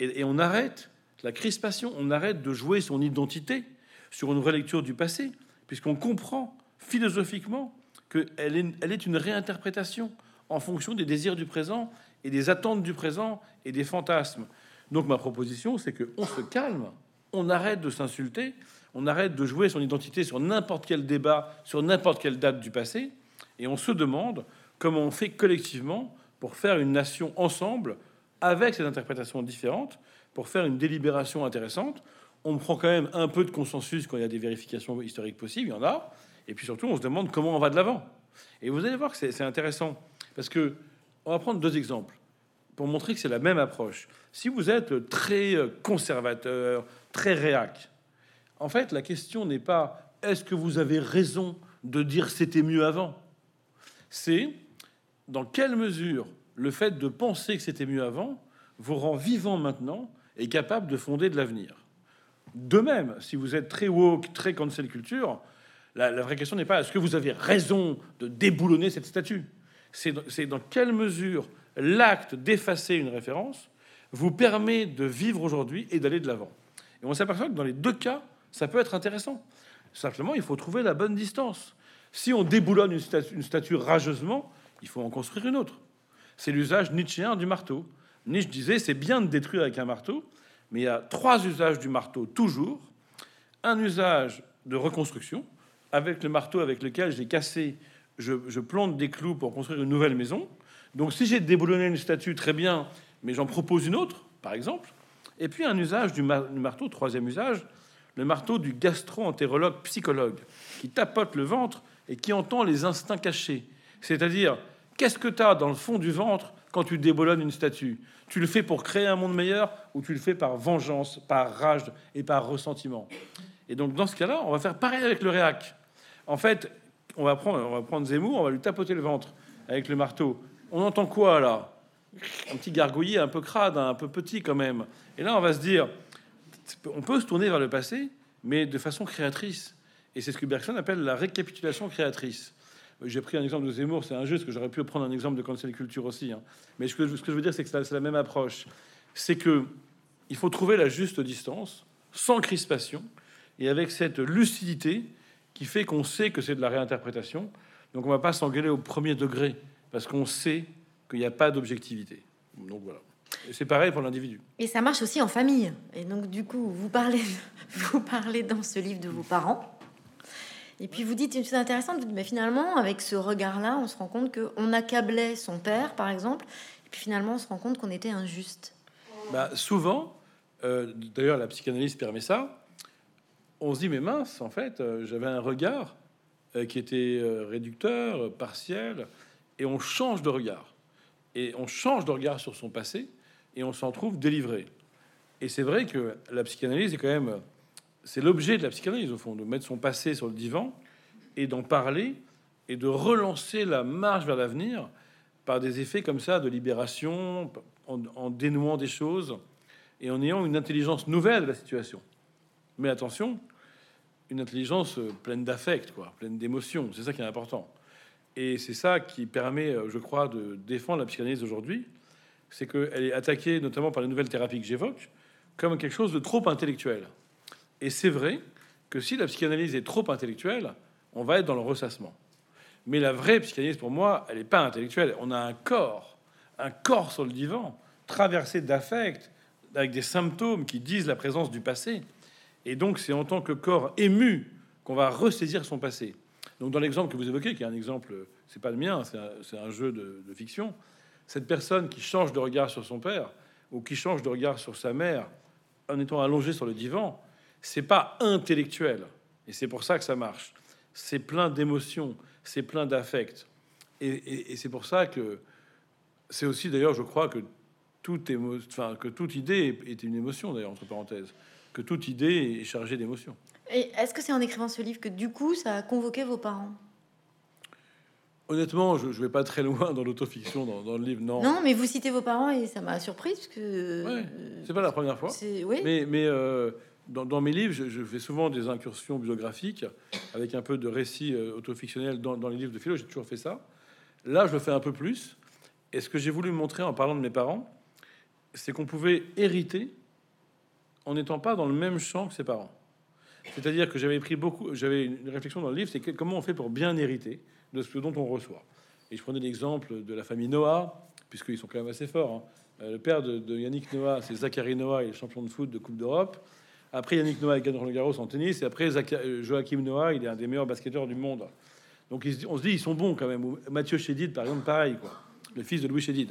Et, on arrête la crispation, on arrête de jouer son identité sur une relecture du passé, puisqu'on comprend philosophiquement qu'elle est, est une réinterprétation en fonction des désirs du présent et des attentes du présent et des fantasmes. Donc ma proposition, c'est qu'on se calme, on arrête de s'insulter, on arrête de jouer son identité sur n'importe quel débat, sur n'importe quelle date du passé, et on se demande comment on fait collectivement pour faire une nation ensemble avec ces interprétations différentes, pour faire une délibération intéressante. On prend quand même un peu de consensus quand il y a des vérifications historiques possibles, il y en a, et puis surtout on se demande comment on va de l'avant. Et vous allez voir que c'est intéressant, parce que on va prendre deux exemples pour montrer que c'est la même approche. Si vous êtes très conservateur, très réac, en fait, la question n'est pas est-ce que vous avez raison de dire c'était mieux avant? C'est dans quelle mesure le fait de penser que c'était mieux avant vous rend vivant maintenant et capable de fonder de l'avenir. De même, si vous êtes très woke, très cancel culture, la, la vraie question n'est pas est-ce que vous avez raison de déboulonner cette statue? C'est dans- quelle mesure l'acte d'effacer une référence vous permet de vivre aujourd'hui et d'aller de l'avant? Et on s'aperçoit que dans les deux cas, ça peut être intéressant. Simplement, il faut trouver la bonne distance. Si on déboulonne une statue rageusement, il faut en construire une autre. C'est l'usage nietzschéen du marteau. Nietzsche disait c'est bien de détruire avec un marteau, mais il y a trois usages du marteau toujours un usage de reconstruction, avec le marteau avec lequel j'ai cassé, je, je, plante des clous pour construire une nouvelle maison. Donc si j'ai déboulonné une statue, très bien, mais j'en propose une autre, par exemple. Et puis un usage du, marteau, troisième usage, le marteau du gastro-entérologue psychologue, qui tapote le ventre et qui entend les instincts cachés. C'est-à-dire, qu'est-ce que tu as dans le fond du ventre quand tu déboulonnes une statue? Tu le fais pour créer un monde meilleur ou tu le fais par vengeance, par rage et par ressentiment? Et donc, dans ce cas-là, on va faire pareil avec le réac. En fait, on va prendre, Zemmour, on va lui tapoter le ventre avec le marteau. On entend quoi là? Un petit gargouillis un peu crade, un peu petit quand même. Et là, on va se dire, on peut se tourner vers le passé, mais de façon créatrice. Et c'est ce que Bergson appelle la récapitulation créatrice. J'ai pris un exemple de Zemmour, c'est injuste, que j'aurais pu prendre un exemple de cancel culture aussi. Hein. Mais ce que, je veux dire, c'est que c'est la même approche. C'est que il faut trouver la juste distance, sans crispation, et avec cette lucidité qui fait qu'on sait que c'est de la réinterprétation. Donc on va pas s'engueuler au premier degré, parce qu'on sait qu'il n'y a pas d'objectivité. Donc voilà. C'est pareil pour l'individu. Et ça marche aussi en famille. Et donc du coup, vous parlez, vous parlez dans ce livre de vos parents. Et puis vous dites une chose intéressante, mais finalement, avec ce regard-là, on se rend compte qu'on accablait son père, par exemple, et puis finalement, on se rend compte qu'on était injuste. Bah, souvent, euh, d'ailleurs, la psychanalyse permet ça. On se dit, mais mince, en fait, euh, j'avais un regard euh, qui était réducteur, partiel, et on change de regard. Et on change de regard sur son passé, et on s'en trouve délivré. Et c'est vrai que la psychanalyse est quand même c'est l'objet de la psychanalyse, au fond, de mettre son passé sur le divan et d'en parler et de relancer la marche vers l'avenir par des effets comme ça de libération, en, dénouant des choses et en ayant une intelligence nouvelle de la situation. Mais attention, une intelligence pleine d'affect, quoi, pleine d'émotions. C'est ça qui est important. Et c'est ça qui permet, je crois, de défendre la psychanalyse aujourd'hui. C'est qu'elle est attaquée, notamment par les nouvelles thérapies que j'évoque, comme quelque chose de trop intellectuel. Et c'est vrai que si la psychanalyse est trop intellectuelle, on va être dans le ressassement. Mais la vraie psychanalyse, pour moi, elle n'est pas intellectuelle. On a un corps, un corps sur le divan, traversé d'affects, avec des symptômes qui disent la présence du passé. Et donc, c'est en tant que corps ému qu'on va ressaisir son passé. Donc, dans l'exemple que vous évoquez, qui est un exemple, c'est pas le mien, c'est un, jeu de, de fiction, cette personne qui change de regard sur son père ou qui change de regard sur sa mère en étant allongé sur le divan, c'est pas intellectuel. Et c'est pour ça que ça marche. C'est plein d'émotions, c'est plein d'affects. Et, c'est pour ça que c'est aussi, d'ailleurs, je crois que toute, enfin, que toute idée est une émotion, d'ailleurs, entre parenthèses. Que toute idée est chargée d'émotions. Et est-ce que c'est en écrivant ce livre que, du coup, ça a convoqué vos parents? Honnêtement, je ne vais pas très loin dans l'autofiction, dans, dans, le livre, non. Non, mais vous citez vos parents et ça m'a surpris parce que. c'est pas la première fois. Oui. Mais, mais euh, dans, mes livres, je, fais souvent des incursions biographiques avec un peu de récits euh, autofictionnels dans, les livres de philo. J'ai toujours fait ça. Là, je le fais un peu plus. Et ce que j'ai voulu montrer en parlant de mes parents, c'est qu'on pouvait hériter en n'étant pas dans le même champ que ses parents. C'est-à-dire que j'avais pris beaucoup, j'avais une réflexion dans le livre, c'est comment on fait pour bien hériter de ce dont on reçoit. Et je prenais l'exemple de la famille Noah, puisqu'ils sont quand même assez forts. Hein. Euh, le père de, de Yannick Noah, c'est Zachary Noah, il est champion de foot de Coupe d'Europe. Après, Yannick Noah, gagne Roland Garros en tennis. Et après, euh, Joachim Noah, il est un des meilleurs basketteurs du monde. Donc, on se dit, ils sont bons quand même. Mathieu Chédid, par exemple, pareil, quoi. Le fils de Louis Chédid.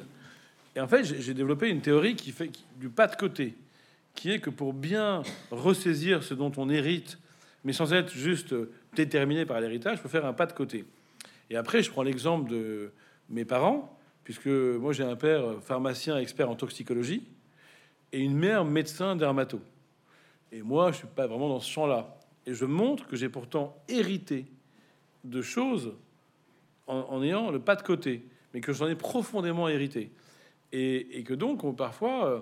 Et en fait, j'ai développé une théorie qui fait du pas de côté, qui est que pour bien ressaisir ce dont on hérite, mais sans être juste déterminé par l'héritage, il faut faire un pas de côté. Et après, je prends l'exemple de mes parents, puisque moi j'ai un père pharmacien expert en toxicologie et une mère médecin dermato. Et moi, je suis pas vraiment dans ce champ-là. Et je montre que j'ai pourtant hérité de choses en, ayant le pas de côté, mais que j'en ai profondément hérité. Et, que donc, parfois, euh,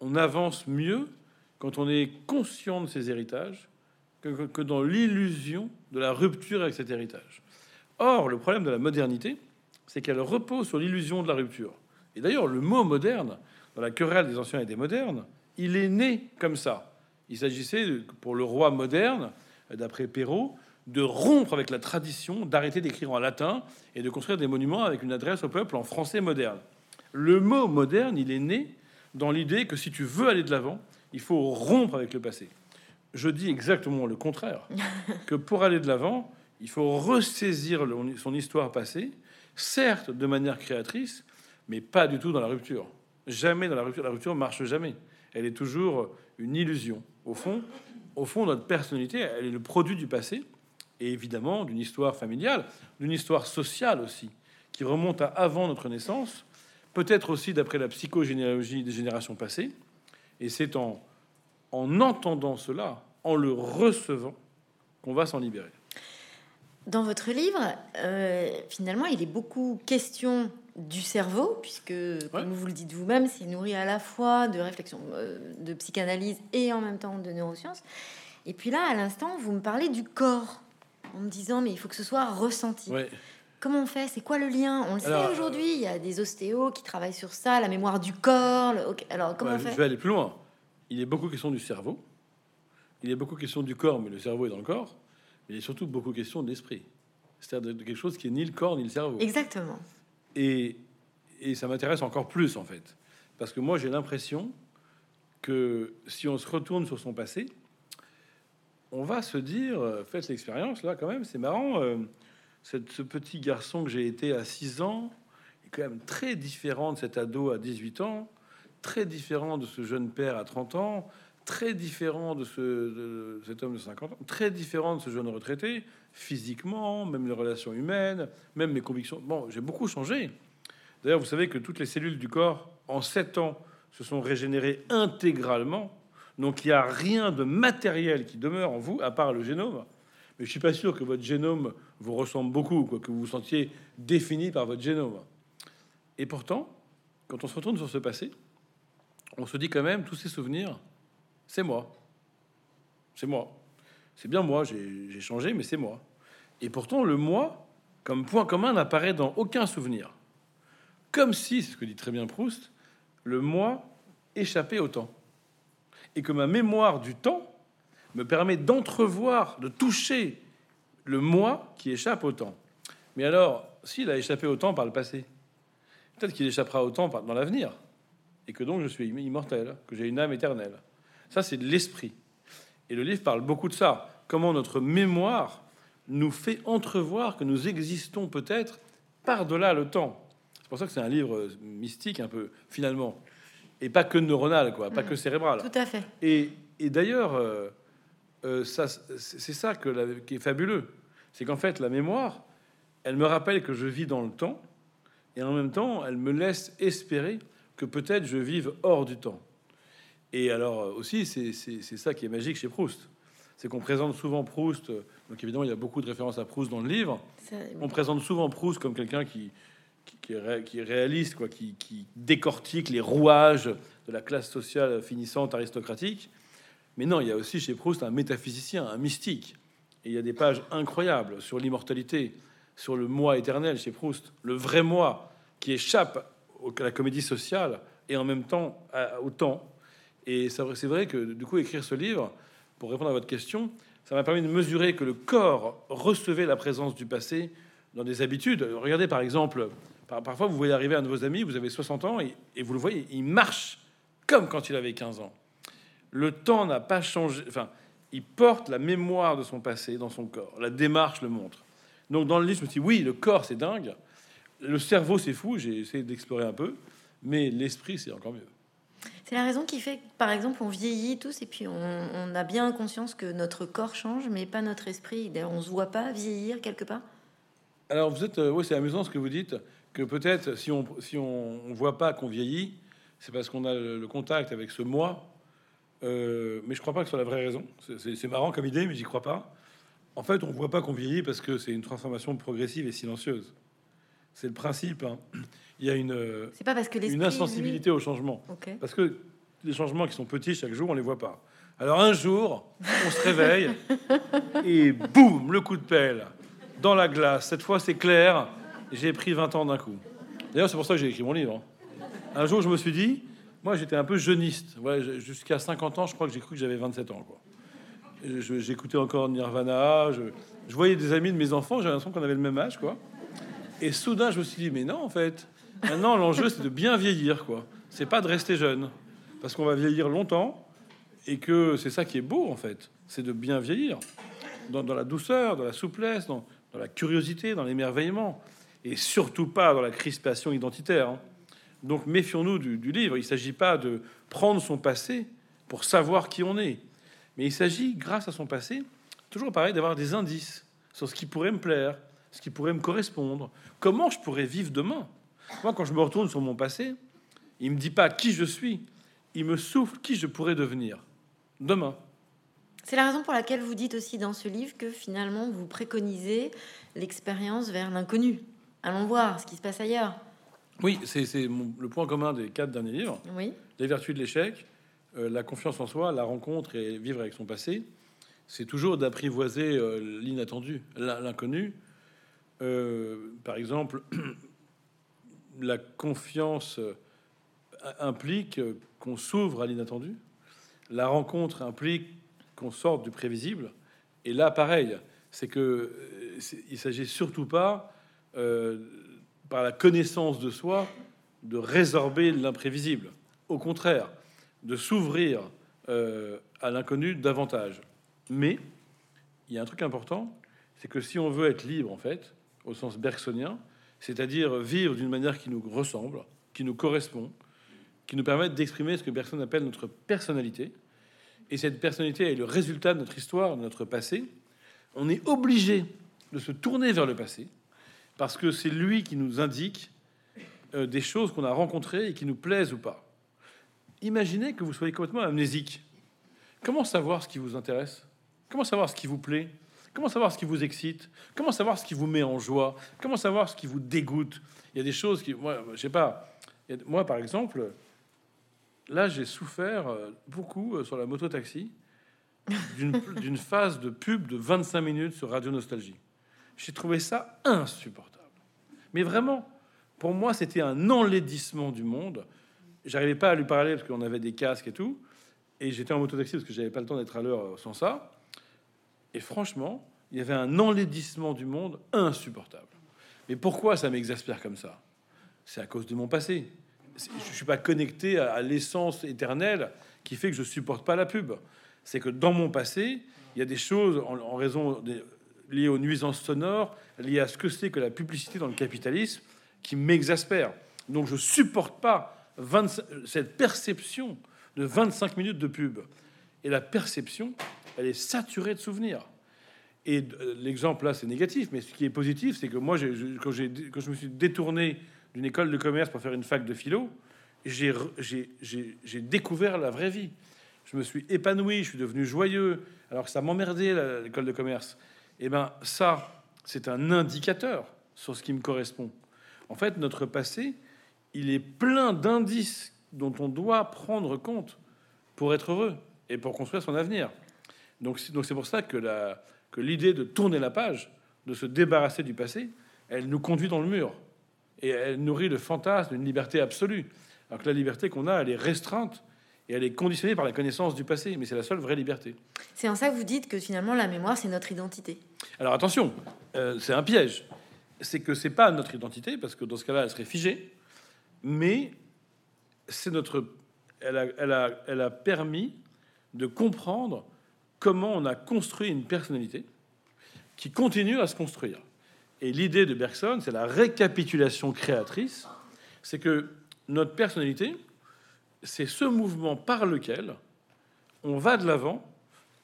on avance mieux quand on est conscient de ses héritages que, que dans l'illusion de la rupture avec cet héritage. Or, le problème de la modernité, c'est qu'elle repose sur l'illusion de la rupture. Et d'ailleurs, le mot moderne, dans la querelle des anciens et des modernes, il est né comme ça. Il s'agissait, pour le roi moderne, d'après Perrault, de rompre avec la tradition, d'arrêter d'écrire en latin et de construire des monuments avec une adresse au peuple en français moderne. Le mot moderne, il est né dans l'idée que si tu veux aller de l'avant, il faut rompre avec le passé. je dis exactement le contraire. que pour aller de l'avant, il faut ressaisir son histoire passée, certes de manière créatrice, mais pas du tout dans la rupture. Jamais dans la rupture. La rupture marche jamais. Elle est toujours une illusion. Au fond, au fond, notre personnalité, elle est le produit du passé et évidemment d'une histoire familiale, d'une histoire sociale aussi, qui remonte à avant notre naissance, peut-être aussi d'après la psychogénéalogie des générations passées. Et c'est en, en entendant cela, en le recevant, qu'on va s'en libérer. Dans votre livre, euh, finalement, il est beaucoup question du cerveau, puisque, comme vous le dites vous-même, c'est nourri à la fois de réflexion, euh, de psychanalyse et en même temps de neurosciences. Et puis là, à l'instant, vous me parlez du corps, en me disant, mais il faut que ce soit ressenti. Ouais. Comment on fait? C'est quoi le lien? On le Alors, sait aujourd'hui, il y a des ostéos qui travaillent sur ça, la mémoire du corps. le- Alors, comment on je fait? vais aller plus loin. Il est beaucoup question du cerveau. Il est beaucoup question du corps, mais le cerveau est dans le corps. Mais il est surtout beaucoup question de l'esprit. C'est-à-dire de, quelque chose qui est ni le corps ni le cerveau. Exactement. Et, et ça m'intéresse encore plus, en fait. Parce que moi, j'ai l'impression que si on se retourne sur son passé, on va se dire, euh, faites l'expérience, là, quand même, c'est marrant. euh, cette- ce petit garçon que j'ai été à 6 ans est quand même très différent de cet ado à 18 ans, très différent de ce jeune père à 30 ans, très différent de, ce, cet homme de 50 ans, très différent de ce jeune retraité, physiquement, même les relations humaines, même mes convictions. Bon, j'ai beaucoup changé. D'ailleurs, vous savez que toutes les cellules du corps, en 7 ans, se sont régénérées intégralement. Donc, il n'y a rien de matériel qui demeure en vous, à part le génome. Mais je suis pas sûr que votre génome vous ressemble beaucoup, quoi, que vous vous sentiez défini par votre génome. Et pourtant, quand on se retourne sur ce passé, on se dit quand même, tous ces souvenirs, c'est moi. C'est moi. C'est bien moi, j'ai changé, mais c'est moi. Et pourtant, le moi, comme point commun, n'apparaît dans aucun souvenir. Comme si, c'est ce que dit très bien Proust, le moi échappait au temps. Et que ma mémoire du temps me permet d'entrevoir, de toucher le moi qui échappe au temps. Mais alors, s'il a échappé au temps par le passé, peut-être qu'il échappera au temps dans l'avenir, et que donc je suis immortel, que j'ai une âme éternelle. Ça, c'est de l'esprit. Et le livre parle beaucoup de ça. Comment notre mémoire nous fait entrevoir que nous existons peut-être par-delà le temps. C'est pour ça que c'est un livre mystique un peu, finalement. Et pas que neuronal, quoi, pas que cérébral. Tout à fait. Et, et d'ailleurs, euh, euh, ça, c'est c'est ça que la- qui est fabuleux. C'est qu'en fait, la mémoire, elle me rappelle que je vis dans le temps, et en même temps, elle me laisse espérer que peut-être je vive hors du temps. Et alors euh, aussi, c'est ça qui est magique chez Proust. C'est qu'on présente souvent Proust, euh, donc évidemment, il y a beaucoup de références à Proust dans le livre, on présente souvent Proust comme quelqu'un qui, qui, qui est réaliste, quoi, qui, qui décortique les rouages de la classe sociale finissante aristocratique. Mais non, il y a aussi chez Proust un métaphysicien, un mystique. Et il y a des pages incroyables sur l'immortalité, sur le moi éternel chez Proust, le vrai moi qui échappe à la comédie sociale et en même temps au temps. Et c'est vrai que du coup, écrire ce livre, pour répondre à votre question, ça m'a permis de mesurer que le corps recevait la présence du passé dans des habitudes. Regardez par exemple, par- parfois vous voyez arriver un de vos amis, vous avez 60 ans et, et vous le voyez, il marche comme quand il avait 15 ans. Le temps n'a pas changé. Enfin, il porte la mémoire de son passé dans son corps. La démarche le montre. Donc dans le livre, je me suis dit, oui, le corps c'est dingue, le cerveau c'est fou, j'ai essayé d'explorer un peu, mais l'esprit c'est encore mieux. C'est la raison qui fait que, par exemple, on vieillit tous et puis on, a bien conscience que notre corps change, mais pas notre esprit. D'ailleurs, on se voit pas vieillir quelque part? Alors vous êtes, euh, oui, c'est amusant ce que vous dites, que peut-être si on si on, voit pas qu'on vieillit, c'est parce qu'on a le, contact avec ce moi. Euh, mais je crois pas que ce soit la vraie raison. C'est marrant comme idée, mais j'y crois pas. En fait, on voit pas qu'on vieillit parce que c'est une transformation progressive et silencieuse. C'est le principe. hein. Il y a une, pas parce que une insensibilité au changement. lui-. Parce que les changements qui sont petits chaque jour, on les voit pas. Alors un jour, on se réveille et boum, le coup de pelle dans la glace. Cette fois, c'est clair. J'ai pris 20 ans d'un coup. D'ailleurs, c'est pour ça que j'ai écrit mon livre. Un jour, je me suis dit, moi, j'étais un peu jeuniste. Ouais, jusqu'à 50 ans, je crois que j'ai cru que j'avais 27 ans. J'écoutais encore Nirvana. Je, je voyais des amis de mes enfants. J'avais l'impression qu'on avait le même âge, quoi. Et soudain, je me suis dit, mais non, en fait, maintenant, l'enjeu, c'est de bien vieillir, quoi. C'est pas de rester jeune, parce qu'on va vieillir longtemps. et que c'est ça qui est beau en fait, c'est de bien vieillir dans, la douceur, dans la souplesse, dans, la curiosité, dans l'émerveillement, et surtout pas dans la crispation identitaire. Hein. Donc méfions-nous du, livre. Il ne s'agit pas de prendre son passé pour savoir qui on est, mais il s'agit, grâce à son passé, toujours pareil, d'avoir des indices sur ce qui pourrait me plaire, ce qui pourrait me correspondre, comment je pourrais vivre demain. Moi, quand je me retourne sur mon passé, il me dit pas qui je suis, il me souffle qui je pourrais devenir demain. C'est la raison pour laquelle vous dites aussi dans ce livre que finalement vous préconisez l'expérience vers l'inconnu. Allons voir ce qui se passe ailleurs. Oui, c'est le point commun des quatre derniers livres. Oui. Les vertus de l'échec, euh, la confiance en soi, la rencontre et vivre avec son passé. C'est toujours d'apprivoiser euh, l'inattendu, l'inconnu. Euh, par exemple, la confiance euh, implique qu'on s'ouvre à l'inattendu. La rencontre implique qu'on sorte du prévisible. Et là, pareil, c'est que euh, il s'agit surtout pas, euh, par la connaissance de soi, de résorber l'imprévisible. Au contraire, de s'ouvrir euh, à l'inconnu davantage. Mais il y a un truc important, c'est que si on veut être libre, en fait, au sens bergsonien, c'est-à-dire vivre d'une manière qui nous ressemble, qui nous correspond, qui nous permet d'exprimer ce que Bergson appelle notre personnalité, et cette personnalité est le résultat de notre histoire, de notre passé, on est obligé de se tourner vers le passé, parce que c'est lui qui nous indique euh, des choses qu'on a rencontrées et qui nous plaisent ou pas. Imaginez que vous soyez complètement amnésique. Comment savoir ce qui vous intéresse? Comment savoir ce qui vous plaît? Comment savoir ce qui vous excite? Comment savoir ce qui vous met en joie? Comment savoir ce qui vous dégoûte? Il y a des choses qui, moi, je sais pas. Moi, par exemple, là, j'ai souffert euh, beaucoup euh, sur la moto-taxi d'une phase de pub de 25 minutes sur Radio Nostalgie. J'ai trouvé ça insupportable. Mais vraiment, pour moi, c'était un enlaidissement du monde. J'arrivais pas à lui parler parce qu'on avait des casques et tout. Et j'étais en moto-taxi parce que j'avais pas le temps d'être à l'heure sans ça. Et franchement, il y avait un enlaidissement du monde insupportable. Mais pourquoi ça m'exaspère comme ça? C'est à cause de mon passé. Je ne suis pas connecté à, l'essence éternelle qui fait que je supporte pas la pub. C'est que dans mon passé, il y a des choses en, raison des, liées aux nuisances sonores, liées à ce que c'est que la publicité dans le capitalisme, qui m'exaspère. Donc je supporte pas cette perception de 25 minutes de pub. Et la perception, elle est saturée de souvenirs. Et euh, l'exemple là, c'est négatif, mais ce qui est positif, c'est que moi, quand, je me suis détourné d'une école de commerce pour faire une fac de philo, j'ai découvert la vraie vie. Je me suis épanoui, je suis devenu joyeux, alors que ça m'emmerdait l'école de commerce. Et eh ben ça, c'est un indicateur sur ce qui me correspond. En fait, notre passé, il est plein d'indices dont on doit prendre compte pour être heureux et pour construire son avenir. Donc c'est pour ça que l'idée de tourner la page, de se débarrasser du passé, elle nous conduit dans le mur. Et elle nourrit le fantasme d'une liberté absolue. Alors que la liberté qu'on a, elle est restreinte et elle est conditionnée par la connaissance du passé, mais c'est la seule vraie liberté. C'est en ça que vous dites que finalement la mémoire, c'est notre identité. Alors attention, euh, c'est un piège. C'est que c'est pas notre identité, parce que dans ce cas-là, elle serait figée, mais c'est notre. Elle a, elle, a, elle a permis de comprendre comment on a construit une personnalité qui continue à se construire. Et l'idée de Bergson, c'est la récapitulation créatrice, c'est que notre personnalité, c'est ce mouvement par lequel on va de l'avant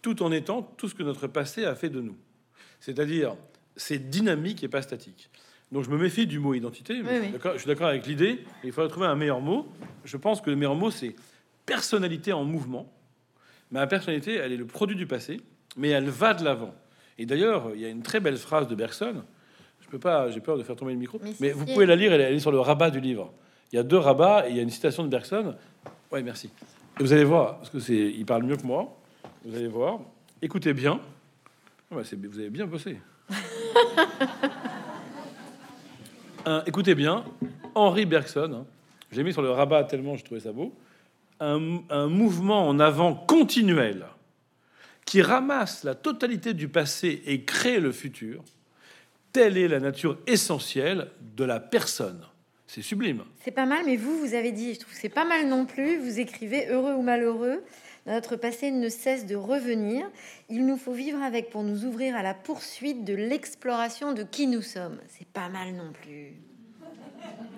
tout en étant tout ce que notre passé a fait de nous. C'est-à-dire, c'est dynamique et pas statique. Donc je me méfie du mot identité. Je suis d'accord avec l'idée. Il faudrait trouver un meilleur mot. Je pense que le meilleur mot, c'est personnalité en mouvement. Ma personnalité, elle est le produit du passé, mais elle va de l'avant. Et d'ailleurs, il y a une très belle phrase de Bergson. Je peux pas, j'ai peur de faire tomber le micro, mais, vous pouvez la lire. Elle est sur le rabat du livre. Il y a deux rabats et il y a une citation de Bergson. Ouais, merci. Et vous allez voir, parce que c'est, il parle mieux que moi. Vous allez voir. Écoutez bien. Ah vous avez bien bossé. écoutez bien, Henri Bergson. Hein. J'ai mis sur le rabat tellement je trouvais ça beau un, mouvement en avant continuel qui ramasse la totalité du passé et crée le futur, telle est la nature essentielle de la personne. c'est sublime. C'est pas mal, mais vous, vous avez dit, je trouve c'est pas mal non plus. Vous écrivez heureux ou malheureux. Notre passé ne cesse de revenir. Il nous faut vivre avec pour nous ouvrir à la poursuite de l'exploration de qui nous sommes. C'est pas mal non plus.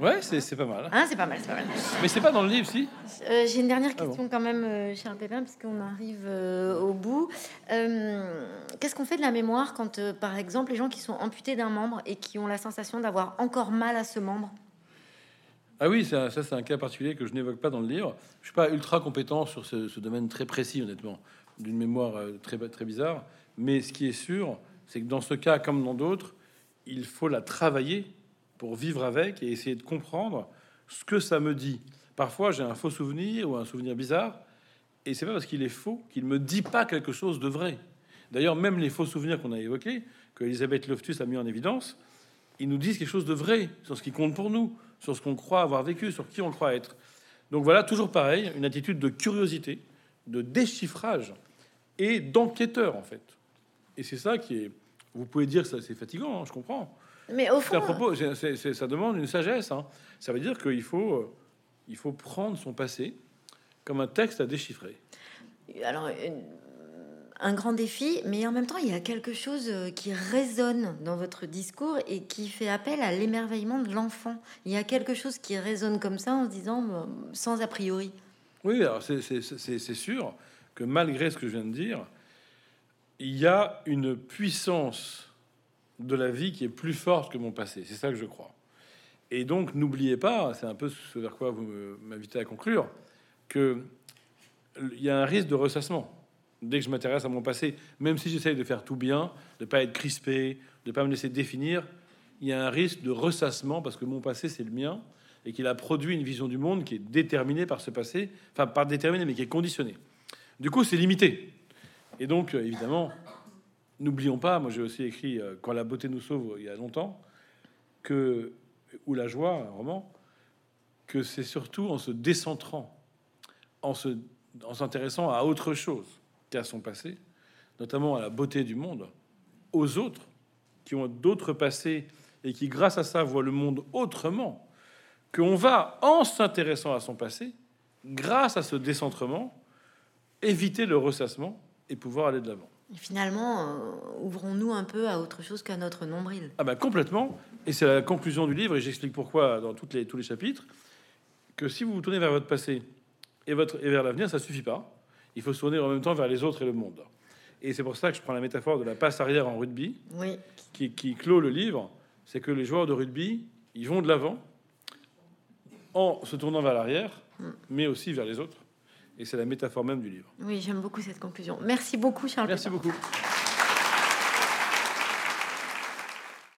Ouais, c'est pas mal. Hein, c'est pas mal, c'est pas mal. Mais c'est pas dans le livre, si? Euh, J'ai une dernière ah question quand même, euh, Charles Pépin, puisqu'on arrive euh, au bout. Qu'est-ce qu'on fait de la mémoire quand, par exemple, les gens qui sont amputés d'un membre et qui ont la sensation d'avoir encore mal à ce membre? Ah oui, ça, c'est un cas particulier que je n'évoque pas dans le livre. Je suis pas ultra compétent sur ce, domaine très précis, honnêtement, d'une mémoire euh, très, très bizarre. Mais ce qui est sûr, c'est que dans ce cas, comme dans d'autres, il faut la travailler pour vivre avec et essayer de comprendre ce que ça me dit. Parfois, j'ai un faux souvenir ou un souvenir bizarre, et c'est pas parce qu'il est faux qu'il me dit pas quelque chose de vrai. D'ailleurs, même les faux souvenirs qu'on a évoqués, que Elisabeth Loftus a mis en évidence, ils nous disent quelque chose de vrai sur ce qui compte pour nous sur ce qu'on croit avoir vécu, sur qui on croit être. Donc voilà, toujours pareil, une attitude de curiosité, de déchiffrage et d'enquêteur en fait. Et c'est ça qui est. Vous pouvez dire que c'est fatigant, hein, je comprends. Mais au fond, à propos, ça demande une sagesse. Hein. Ça veut dire qu'il faut, euh, il faut prendre son passé comme un texte à déchiffrer. Alors, un grand défi, mais en même temps, il y a quelque chose euh, qui résonne dans votre discours et qui fait appel à l'émerveillement de l'enfant. Il y a quelque chose qui résonne comme ça en se disant euh, sans a priori. Oui, alors c'est sûr que malgré ce que je viens de dire, il y a une puissance de la vie qui est plus forte que mon passé. C'est ça que je crois. Et donc, n'oubliez pas, c'est un peu ce vers quoi vous m'invitez à conclure, qu'il y a un risque de ressassement dès que je m'intéresse à mon passé, même si j'essaye de faire tout bien, de pas être crispé, de pas me laisser définir, il y a un risque de ressassement parce que mon passé c'est le mien et qu'il a produit une vision du monde qui est déterminée par ce passé, enfin pas déterminée mais qui est conditionnée. Du coup, c'est limité. Et donc, euh, évidemment, n'oublions pas, moi j'ai aussi écrit euh, Quand la beauté nous sauve il y a longtemps, que, ou la joie, un roman, que c'est surtout en se décentrant, en en s'intéressant à autre chose, qu'à son passé, notamment à la beauté du monde, aux autres qui ont d'autres passés et qui, grâce à ça, voient le monde autrement, qu'on va, en s'intéressant à son passé, grâce à ce décentrement, éviter le ressassement et pouvoir aller de l'avant. Finalement, euh, ouvrons-nous un peu à autre chose qu'à notre nombril. Ah ben complètement, et c'est la conclusion du livre, et j'explique pourquoi dans toutes les, tous les chapitres, que si vous vous tournez vers votre passé et, votre, et vers l'avenir, ça suffit pas il faut se tourner en même temps vers les autres et le monde. Et c'est pour ça que je prends la métaphore de la passe arrière en rugby, qui, qui, clôt le livre. C'est que les joueurs de rugby, ils vont de l'avant en se tournant vers l'arrière, mm. mais aussi vers les autres. Et c'est la métaphore même du livre. Oui, j'aime beaucoup cette conclusion. Merci beaucoup, Charles. Merci beaucoup.